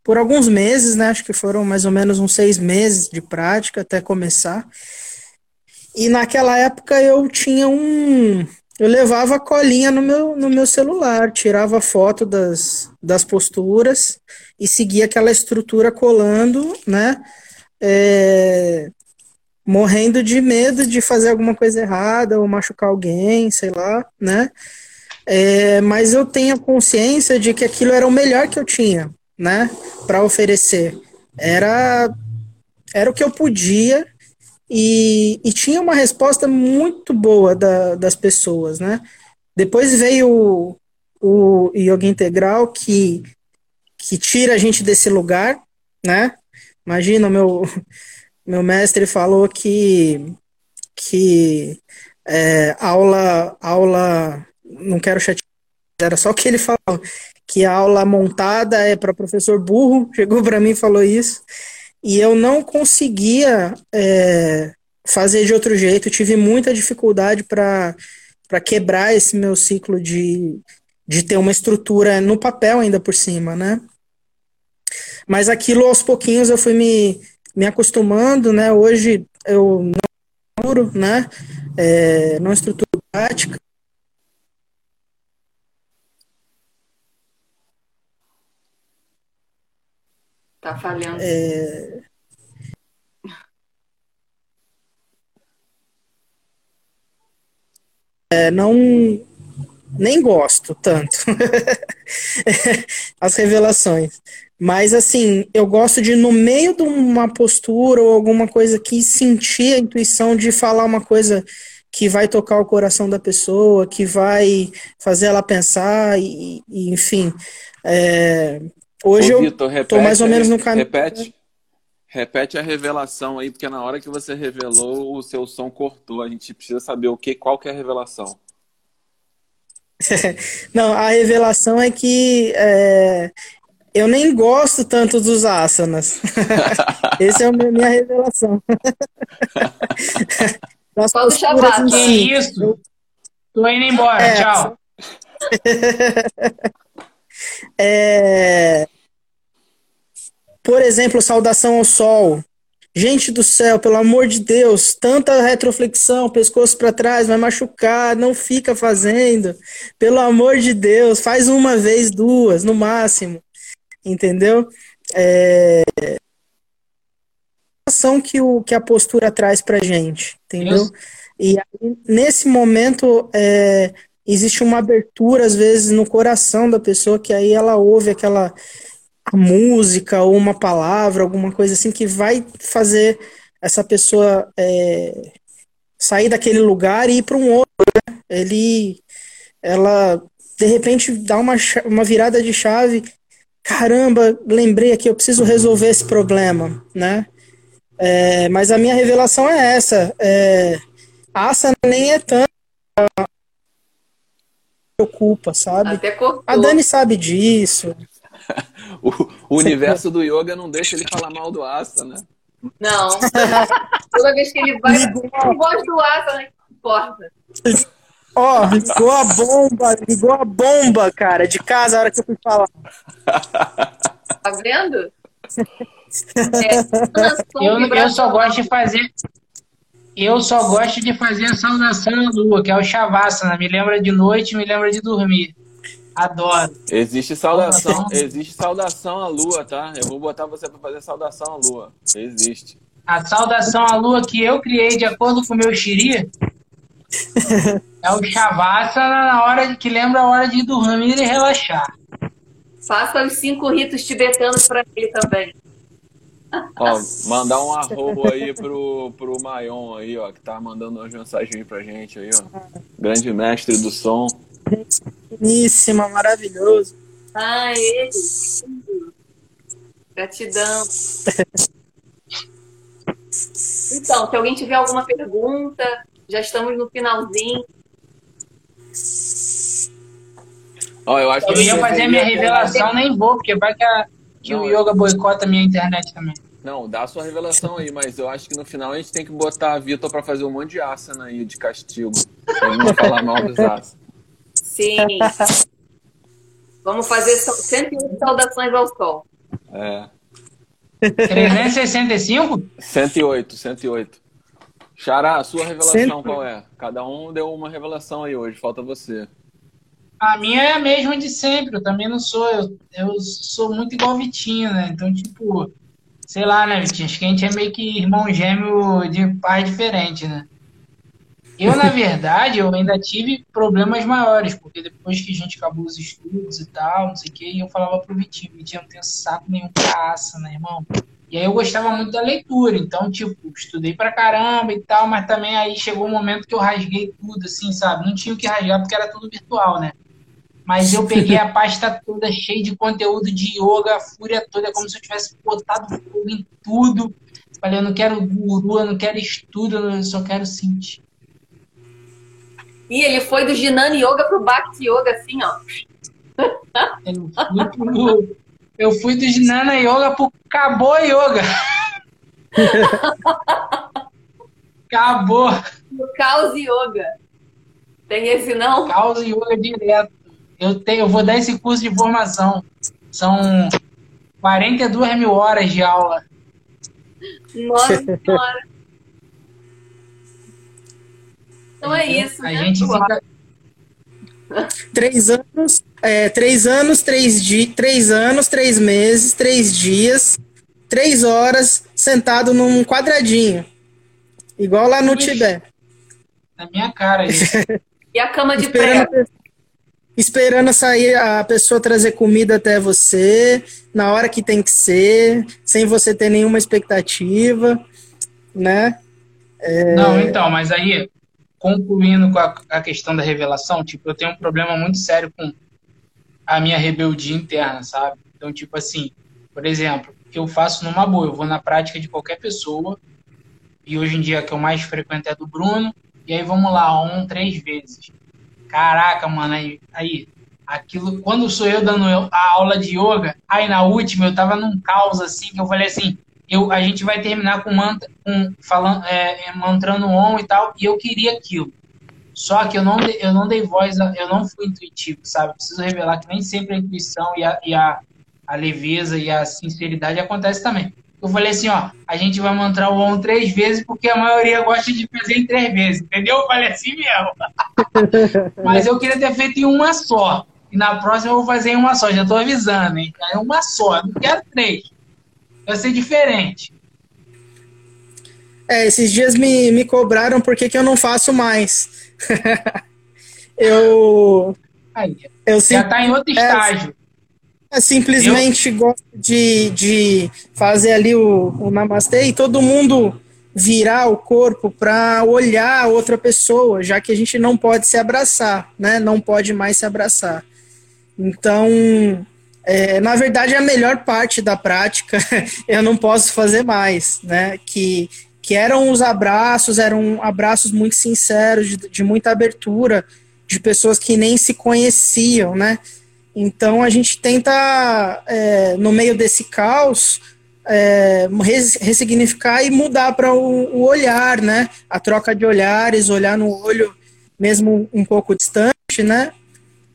por alguns meses, né? Acho que foram mais ou menos uns seis meses de prática até começar. E naquela época eu tinha um. Eu levava a colinha no meu, no meu celular, tirava foto das, das posturas e seguia aquela estrutura colando, né? É, morrendo de medo de fazer alguma coisa errada ou machucar alguém, sei lá, né? É, mas eu tenho consciência de que aquilo era o melhor que eu tinha, né, para oferecer. Era era o que eu podia e, e tinha uma resposta muito boa da, das pessoas, né? Depois veio o, o yoga integral que que tira a gente desse lugar, né? Imagina, meu, meu mestre falou que, que é, aula, aula, não quero chatear, era só o que ele falou, que a aula montada é para professor burro, chegou para mim e falou isso, e eu não conseguia é, fazer de outro jeito, tive muita dificuldade para quebrar esse meu ciclo de, de ter uma estrutura no papel ainda por cima, né? Mas aquilo aos pouquinhos eu fui me, me acostumando, né? Hoje eu não estruturo, né? É, não estruturo prática. Tá falhando. É... É, não nem gosto tanto as revelações. Mas assim, eu gosto de no meio de uma postura ou alguma coisa que sentir a intuição de falar uma coisa que vai tocar o coração da pessoa, que vai fazer ela pensar e, e enfim. É, hoje Ô, Victor, eu tô mais ou menos no caminho. Repete, repete a revelação aí, porque na hora que você revelou, o seu som cortou. A gente precisa saber o que, qual que é a revelação. Não, a revelação é que é, eu nem gosto tanto dos asanas. Essa é a minha revelação. Só do Shabbat. Que si. isso? Tô indo embora, é, tchau. é, por exemplo, saudação ao sol. Gente do céu, pelo amor de Deus, tanta retroflexão, pescoço para trás, vai machucar, não fica fazendo. Pelo amor de Deus, faz uma vez, duas, no máximo. Entendeu? É ação que, o, que a postura traz pra gente, entendeu? Isso. E aí, nesse momento, é, existe uma abertura, às vezes, no coração da pessoa, que aí ela ouve aquela música ou uma palavra, alguma coisa assim que vai fazer essa pessoa é, sair daquele lugar e ir para um outro. Né? Ele, ela, de repente, dá uma, uma virada de chave. Caramba, lembrei aqui, eu preciso resolver esse problema, né? É, mas a minha revelação é essa. É, a Asa nem é tão preocupa, sabe? A Dani sabe disso. o, o universo do yoga não deixa ele falar mal do Asa, né? Não. Toda vez que ele vai, eu gosto do Asa, não importa. Ó, oh, ligou a bomba, ligou a bomba, cara, de casa a hora que eu fui falar. Tá vendo? É, eu, eu só gosto de fazer. Eu só gosto de fazer a saudação à lua, que é o Shavasana. Me lembra de noite, me lembra de dormir. Adoro. Existe saudação, existe saudação à lua, tá? Eu vou botar você para fazer saudação à lua. Existe. A saudação à lua que eu criei de acordo com o meu xiri é o Shavasana na hora de, que lembra a hora de dormir e relaxar. Faça os cinco ritos tibetanos para ele também. Ó, mandar um arroba aí pro, pro Maion aí, ó, que tá mandando uma mensagem pra gente aí, ó. Grande mestre do som. Finíssima, maravilhoso. Ah, ele. Gratidão. Então, se alguém tiver alguma pergunta, já estamos no finalzinho. Ó, eu acho eu que ia fazer a minha revelação, nem vou, porque vai que, a, que não, o yoga boicota a minha internet também. Não, dá a sua revelação aí, mas eu acho que no final a gente tem que botar a Vitor para fazer um monte de asana aí de castigo. Pra não falar mal dos asanas. Sim. Vamos fazer 108 saudações ao sol. É. 365? 108, 108. Xará, a sua revelação qual é? Cada um deu uma revelação aí hoje, falta você. A minha é a mesma de sempre, eu também não sou, eu, eu sou muito igual o Vitinho, né? Então, tipo, sei lá, né, Vitinho? Acho que a gente é meio que irmão gêmeo de pai diferente, né? Eu, na verdade, eu ainda tive problemas maiores, porque depois que a gente acabou os estudos e tal, não sei o que, eu falava pro Vitinho, Vitinho, não tenho saco nenhum pra aça, né, irmão? E aí eu gostava muito da leitura, então, tipo, estudei pra caramba e tal, mas também aí chegou um momento que eu rasguei tudo, assim, sabe? Não tinha o que rasgar porque era tudo virtual, né? Mas eu peguei a pasta toda cheia de conteúdo de yoga, a fúria toda, como se eu tivesse botado fogo em tudo. Falei, eu não quero guru, eu não quero estudo, eu só quero sentir. E ele foi do Jnana Yoga pro Bhakti Yoga, assim, ó. Eu fui, eu do Jnana Yoga pro Cabo Yoga. Acabou. No Caos Yoga. Tem esse não? Caos Yoga direto. Eu, tenho, eu vou dar esse curso de formação. São 42 mil horas de aula. Nossa Senhora. Então é isso. A né? gente fica. Três anos, é, três anos, três, di três anos, três meses, três dias, três horas, sentado num quadradinho. Igual lá no Ixi. Tibete. Na minha cara isso. E a cama de Esperando, prego. esperando sair a pessoa trazer comida até você, na hora que tem que ser, sem você ter nenhuma expectativa, né? Não, então, mas aí, concluindo com a, a questão da revelação, tipo, eu tenho um problema muito sério com a minha rebeldia interna, sabe? Então, tipo assim, por exemplo, que eu faço numa boa, eu vou na prática de qualquer pessoa, e hoje em dia a que eu mais frequento é do Bruno, e aí vamos lá, um, três vezes. Caraca, mano, aí, aí aquilo, quando sou eu dando a aula de yoga, aí na última eu tava num caos assim, que eu falei assim, eu, a gente vai terminar com, mantra, com falando, é, é, mantrando on e tal, e eu queria aquilo. Só que eu não, dei- eu não dei voz, eu não fui intuitivo, sabe? Preciso revelar que nem sempre a intuição e a, e a, a leveza e a sinceridade acontece também. Eu falei assim, ó, a gente vai mantrar o on três vezes porque a maioria gosta de fazer em três vezes, entendeu? Eu falei assim mesmo. Mas eu queria ter feito em uma só. E na próxima eu vou fazer em uma só, já tô avisando, hein? É uma só, eu não quero três. Vai ser diferente. É, esses dias me, me cobraram por que, que eu não faço mais. eu Aí, eu já tá em outro É, estágio. eu simplesmente gosto de, de fazer ali o, o namastê e todo mundo virar o corpo para olhar a outra pessoa, já que a gente não pode se abraçar, né? Não pode mais se abraçar. Então, é, na verdade, a melhor parte da prática eu não posso fazer mais, né? Que, que eram os abraços, eram abraços muito sinceros, de, de muita abertura, de pessoas que nem se conheciam, né? Então a gente tenta, é, no meio desse caos, é, res- ressignificar e mudar para o, o olhar, né? A troca de olhares, olhar no olho, mesmo um pouco distante, né?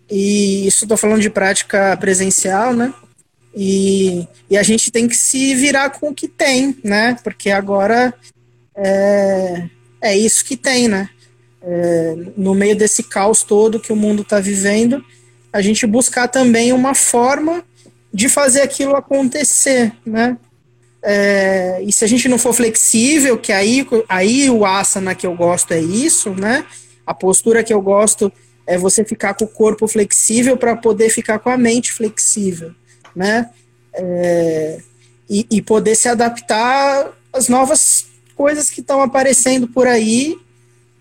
E isso estou falando de prática presencial, né? E, e a gente tem que se virar com o que tem, né? Porque agora é, é isso que tem, né? É, no meio desse caos todo que o mundo está vivendo, a gente buscar também uma forma de fazer aquilo acontecer, né? É, e se a gente não for flexível, que aí, aí o asana que eu gosto é isso, né? A postura que eu gosto é você ficar com o corpo flexível para poder ficar com a mente flexível, né? É, e, e poder se adaptar às novas coisas que estão aparecendo por aí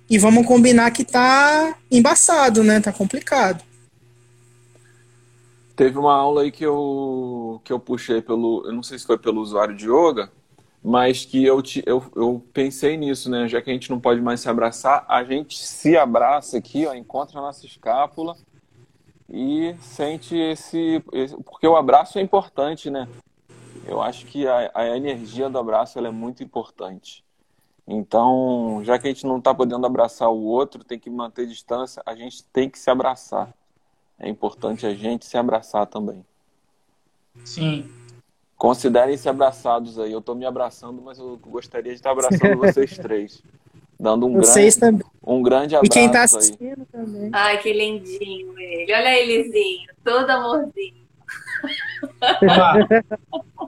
e vamos combinar que tá embaçado, né? Tá complicado. Teve uma aula aí que eu, que eu puxei pelo, eu não sei se foi pelo usuário de yoga, mas que eu, te, eu, eu pensei nisso, né? Já que a gente não pode mais se abraçar, a gente se abraça aqui, ó, encontra a nossa escápula e sente esse, esse- porque o abraço é importante, né? Eu acho que a, a energia do abraço é muito importante. Então, já que a gente não está podendo abraçar o outro, tem que manter distância, a gente tem que se abraçar. É importante a gente se abraçar também. Sim. Considerem-se abraçados aí. Eu estou me abraçando, mas eu gostaria de estar abraçando vocês três. Dando um Vocês grande, também. um grande E abraço quem tá aí. assistindo também. Ai, que lindinho ele. Olha elezinho, todo amorzinho.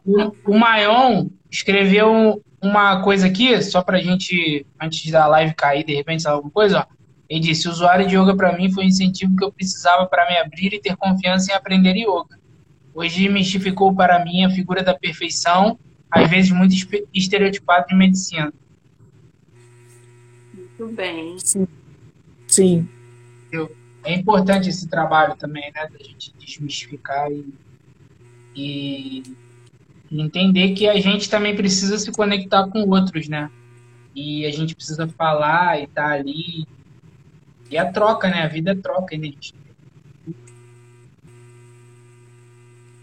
O, o Maion escreveu uma coisa aqui, só pra gente, antes da live cair, de repente, sabe alguma coisa, ó. Ele disse: o usuário de yoga para mim foi o incentivo que eu precisava para me abrir e ter confiança em aprender yoga. Hoje mistificou para mim a figura da perfeição, às vezes muito estereotipada de medicina. Muito bem. Sim. Sim. É importante esse trabalho também, né? Da gente desmistificar e, e entender que a gente também precisa se conectar com outros, né? E a gente precisa falar e estar tá ali e a troca, né? A vida é troca, né, gente?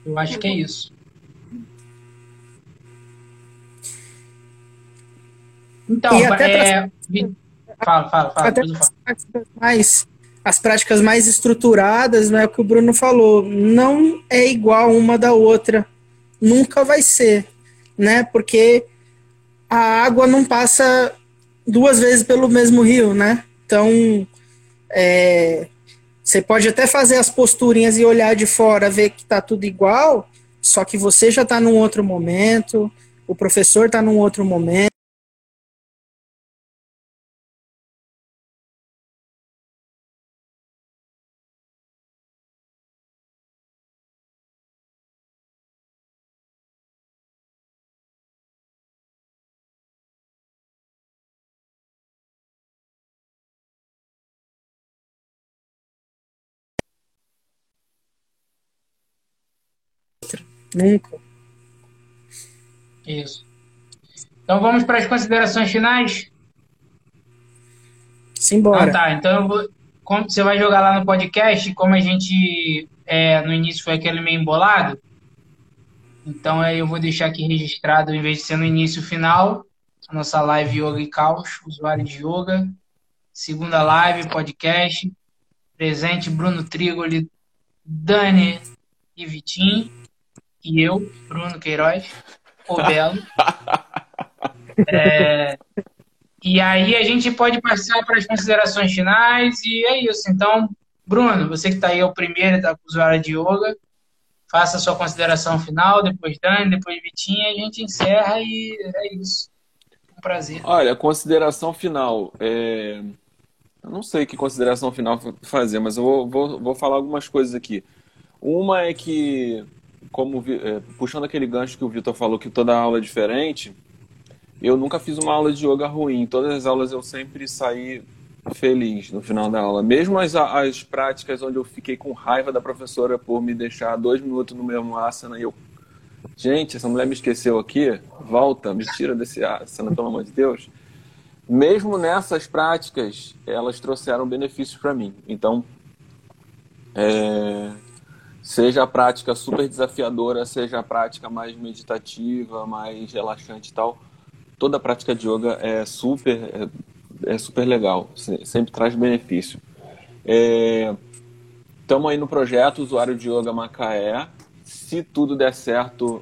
Eu acho que é isso. Então, é... fala, fala, fala. Até mais, as práticas mais estruturadas, né? O que o Bruno falou, não é igual uma da outra. Nunca vai ser, né? Porque a água não passa duas vezes pelo mesmo rio, né? Então, é, você pode até fazer as posturinhas e olhar de fora, ver que está tudo igual, só que você já está num outro momento, o professor está num outro momento. Nunca. Isso. Então vamos para as considerações finais? Simbora. Então tá, então eu vou. Como você vai jogar lá no podcast, como a gente é, no início foi aquele meio embolado, então aí eu vou deixar aqui registrado, em vez de ser no início e final, a nossa live Yoga e Caos, usuário de yoga. Segunda live, podcast. Presente Bruno Trigoli, Dani e Vitinho e eu, Bruno Queiroz, o Belo. É, e aí a gente pode passar para as considerações finais e é isso. Então, Bruno, você que está aí é o primeiro da usuária de yoga, faça a sua consideração final, depois Dani, depois Vitinha, a gente encerra e é isso. Um prazer. Olha, consideração final. É... Eu não sei que consideração final fazer, mas eu vou, vou, vou falar algumas coisas aqui. Uma é que como é, puxando aquele gancho que o Vitor falou que toda aula é diferente, eu nunca fiz uma aula de yoga ruim. Todas as aulas eu sempre saí feliz no final da aula. Mesmo as, as práticas onde eu fiquei com raiva da professora por me deixar dois minutos no mesmo asana e eu. Gente, essa mulher me esqueceu aqui. Volta, me tira desse asana, pelo amor de Deus. Mesmo nessas práticas, elas trouxeram benefícios para mim. Então, é, Seja a prática super desafiadora, seja a prática mais meditativa, mais relaxante e tal, toda prática de yoga é super, é, é super legal, sempre traz benefício. Estamos é, aí no projeto Usuário de Yoga Macaé. Se tudo der certo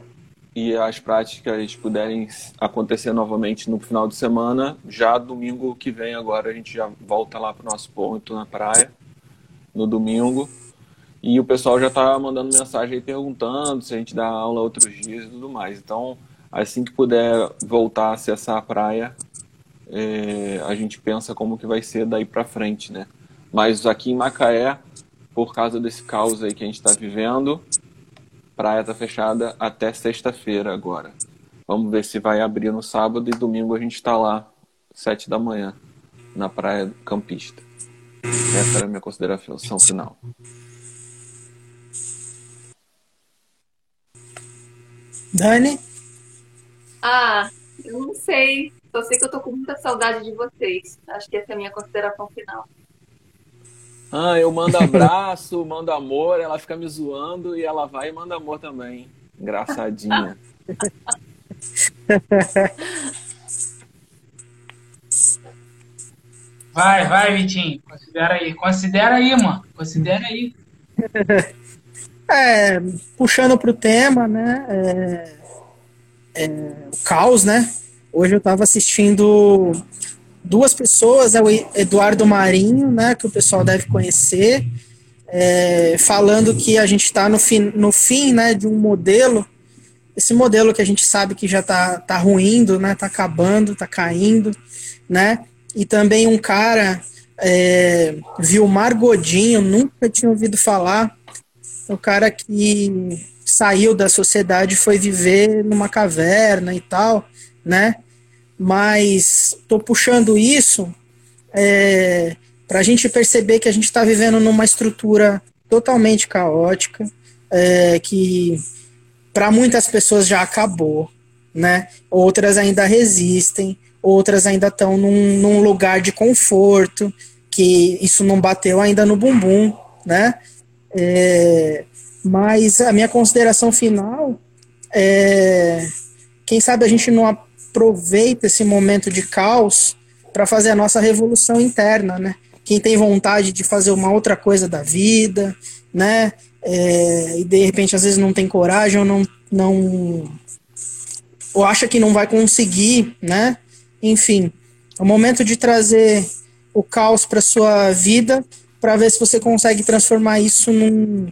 e as práticas puderem acontecer novamente no final de semana, já domingo que vem agora a gente já volta lá para o nosso ponto na praia, no domingo. E o pessoal já está mandando mensagem aí perguntando se a gente dá aula outros dias e tudo mais. Então, assim que puder voltar a acessar a praia, é, a gente pensa como que vai ser daí para frente, né? Mas aqui em Macaé, por causa desse caos aí que a gente está vivendo, praia está fechada até sexta-feira agora. Vamos ver se vai abrir no sábado e domingo a gente está lá, sete da manhã, na praia campista. Essa era a minha consideração final. Dani? Ah, eu não sei. Só sei que eu tô com muita saudade de vocês. Acho que essa é a minha consideração final. Ah, eu mando abraço, mando amor, ela fica me zoando e ela vai e manda amor também. Engraçadinha. Vai, vai, Vitinho. Considera aí. Considera aí, mano. Considera aí. É, puxando para o tema, né? É, é, o caos, né? Hoje eu estava assistindo duas pessoas, é o Eduardo Marinho, né? Que o pessoal deve conhecer, é, falando que a gente está no fim, no fim, né? De um modelo esse modelo que a gente sabe que já está tá ruindo, né? Tá acabando, tá caindo, né? E também um cara, é, Vilmar Godinho, nunca tinha ouvido falar. O cara que saiu da sociedade foi viver numa caverna e tal, né? Mas tô puxando isso é, para a gente perceber que a gente está vivendo numa estrutura totalmente caótica, é, que para muitas pessoas já acabou, né? Outras ainda resistem, outras ainda estão num, num, lugar de conforto, que isso não bateu ainda no bumbum, né? É, mas a minha consideração final é quem sabe a gente não aproveita esse momento de caos para fazer a nossa revolução interna, né? Quem tem vontade de fazer uma outra coisa da vida, né? É, e de repente às vezes não tem coragem ou não, não ou acha que não vai conseguir, né? Enfim, é o momento de trazer o caos para sua vida para ver se você consegue transformar isso num,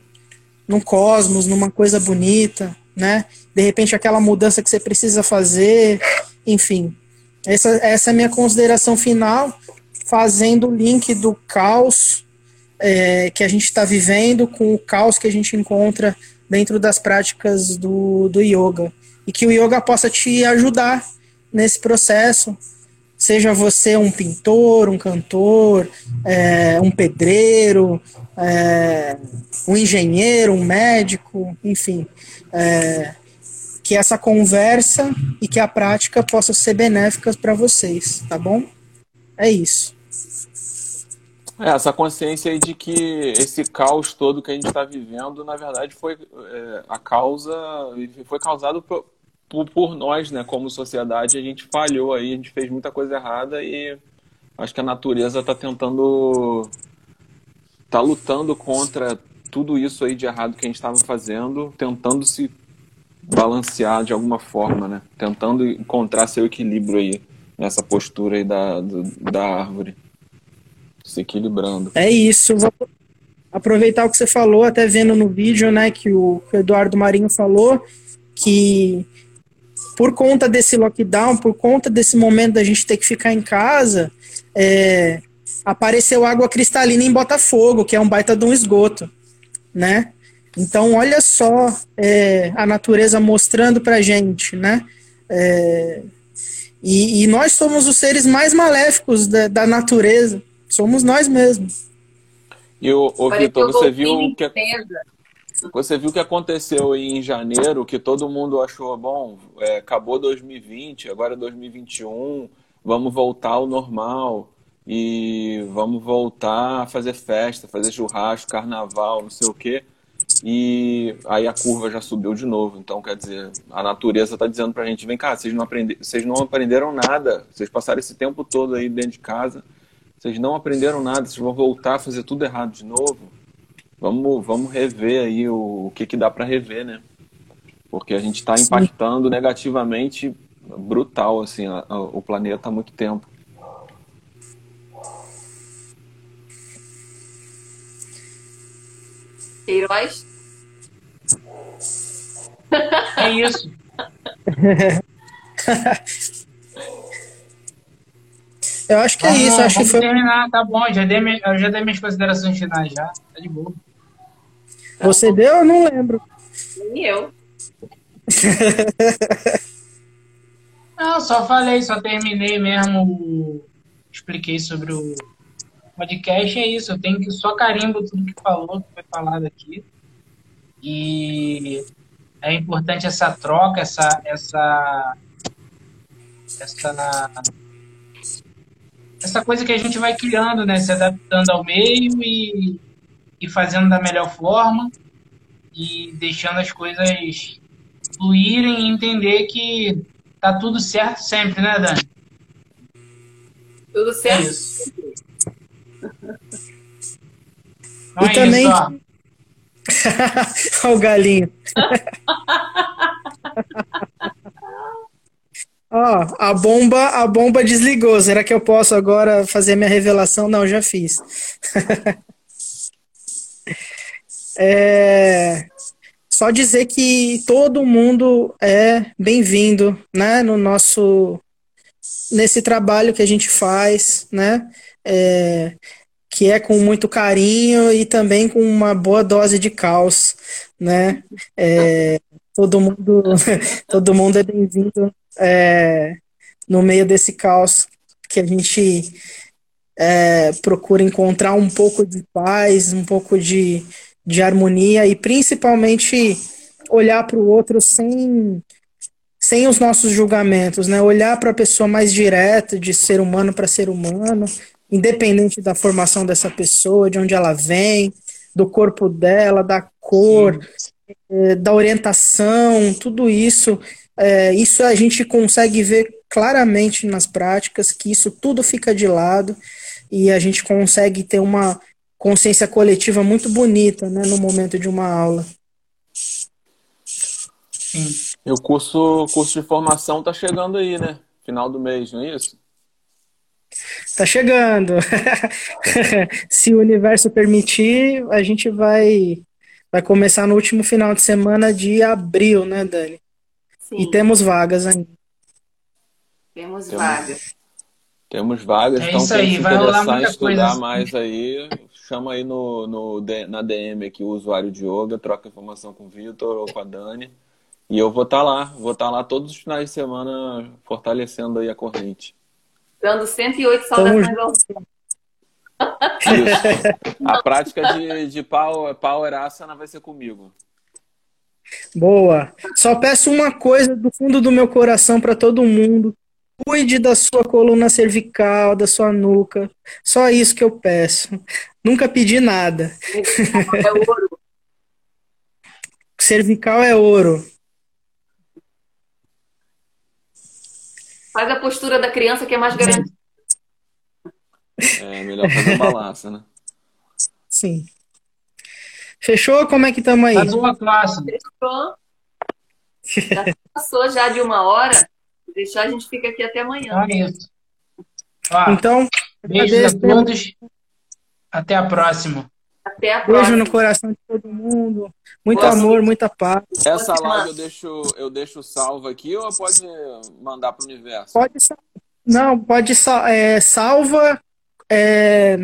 num cosmos, numa coisa bonita, né? De repente aquela mudança que você precisa fazer, enfim. Essa, essa é a minha consideração final, fazendo o link do caos é, que a gente está vivendo com o caos que a gente encontra dentro das práticas do, do yoga. E que o yoga possa te ajudar nesse processo. Seja você um pintor, um cantor, é, um pedreiro, é, um engenheiro, um médico, enfim. É, que essa conversa e que a prática possa ser benéficas para vocês, tá bom? É isso. É, essa consciência aí de que esse caos todo que a gente está vivendo, na verdade, foi é, a causa, foi causado por, por, por, nós, né? Como sociedade, a gente falhou aí, a gente fez muita coisa errada e acho que a natureza está tentando, está lutando contra tudo isso aí de errado que a gente estava fazendo, tentando se balancear de alguma forma, né? Tentando encontrar seu equilíbrio aí nessa postura aí da, da árvore se equilibrando. É isso. Vou aproveitar o que você falou, até vendo no vídeo, né, que o Eduardo Marinho falou, que por conta desse lockdown, por conta desse momento da gente ter que ficar em casa, é, apareceu água cristalina em Botafogo, que é um baita de um esgoto, né? Então, olha só é, a natureza mostrando pra gente, né? É, e, e, nós somos os seres mais maléficos da, da natureza. Somos nós mesmos. E o, o Vitor, você viu o que você viu o que aconteceu em janeiro, que todo mundo achou bom, é, acabou 2020, agora é 2021, vamos voltar ao normal e vamos voltar a fazer festa, fazer churrasco, carnaval, não sei o quê. E aí a curva já subiu de novo. Então, quer dizer, a natureza está dizendo para a gente: vem cá, vocês não, aprende... vocês não aprenderam nada, vocês passaram esse tempo todo aí dentro de casa vocês não aprenderam nada, vocês vão voltar a fazer tudo errado de novo. Vamos, vamos rever aí o, o que, que dá para rever, né? Porque a gente está impactando negativamente brutal assim a, a, o planeta há muito tempo. Heróis? É isso. Eu acho que é isso. Acho que foi. terminar, tá bom. Já dei, eu já dei minhas considerações finais já. Tá de boa. Você deu? Eu não lembro. E eu. não, só falei, só terminei mesmo. Expliquei sobre o podcast. É isso. Eu tenho que só carimbo tudo que falou, que foi falado aqui. E é importante essa troca, essa, essa, essa essa coisa que a gente vai criando, né? Se adaptando ao meio e, e fazendo da melhor forma e deixando as coisas fluírem e entender que tá tudo certo sempre, né, Dani? Tudo certo. É isso. Então e é também. Olha o galinho. Ó, a bomba, a bomba desligou. Será que eu posso agora fazer minha revelação? Não, já fiz. é... só dizer que todo mundo é bem-vindo, né, no nosso nesse trabalho que a gente faz, né, é, que é com muito carinho e também com uma boa dose de caos, né, é, todo mundo todo mundo é bem-vindo é, no meio desse caos que a gente é, procura encontrar um pouco de paz, um pouco de, de harmonia e principalmente olhar para o outro sem, sem os nossos julgamentos, né? Olhar para a pessoa mais direta, de ser humano para ser humano, independente da formação dessa pessoa, de onde ela vem, do corpo dela, da cor, é, da orientação, tudo isso. É, isso a gente consegue ver claramente nas práticas que isso tudo fica de lado e a gente consegue ter uma consciência coletiva muito bonita né, no momento de uma aula. Sim. E o curso, curso de formação está chegando aí, né? Final do mês, não é isso? Tá chegando. Se o universo permitir, a gente vai vai começar no último final de semana de abril, né, Dani? Sim. E temos vagas ainda. Temos, temos vagas. Temos vagas, é então quem aí, se interessar em estudar assim. mais aí, chama aí no, no, na DM aqui o usuário de yoga, troca informação com o Vitor ou com a Dani. E eu vou estar tá lá, vou estar tá lá todos os finais de semana fortalecendo aí a corrente. Dando 108 saudações ao A prática de, de power, power asana vai ser comigo. Boa. Só peço uma coisa do fundo do meu coração para todo mundo. Cuide da sua coluna cervical, da sua nuca. Só isso que eu peço. Nunca pedi nada. É ouro. cervical é ouro. Faz a postura da criança que é mais grande. É melhor fazer balança, né? Sim. Fechou? Como é que estamos aí? Faz uma classe. Fechou. Já passou já de uma hora. Deixar, a gente fica aqui até amanhã. Ah, isso. Ah, então, beijos a todos. Até a próxima. Até a próxima. Beijo no coração de todo mundo. Muito Boa amor, muita paz. Essa live eu deixo, eu deixo salvo aqui ou pode mandar para o universo? Pode Não, pode é, salva. É,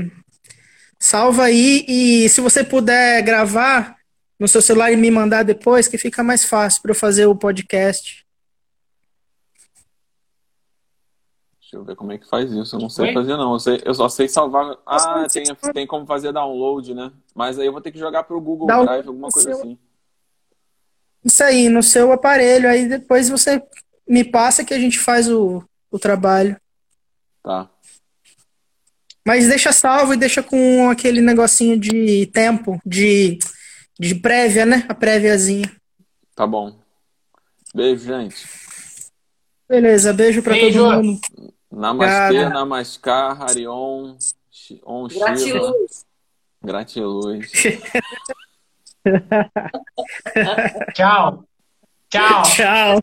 salva aí e se você puder gravar no seu celular e me mandar depois, que fica mais fácil para eu fazer o podcast. Deixa eu ver como é que faz isso. Eu não sei Oi? fazer, não. Eu, sei, eu, só sei salvar. Ah, tem, tem como fazer download, né? Mas aí eu vou ter que jogar pro Google Download Drive, alguma coisa seu... assim. Isso aí, no seu aparelho. Aí depois você me passa que a gente faz o, o trabalho. Tá. Mas deixa salvo e deixa com aquele negocinho de tempo, de, de prévia, né? A préviazinha. Tá bom. Beijo, gente. Beleza, beijo pra beijo. todo mundo. Namastê, Namaskar, Harion, Om Gratiluz. Gratiluz. Tchau. Tchau. Tchau.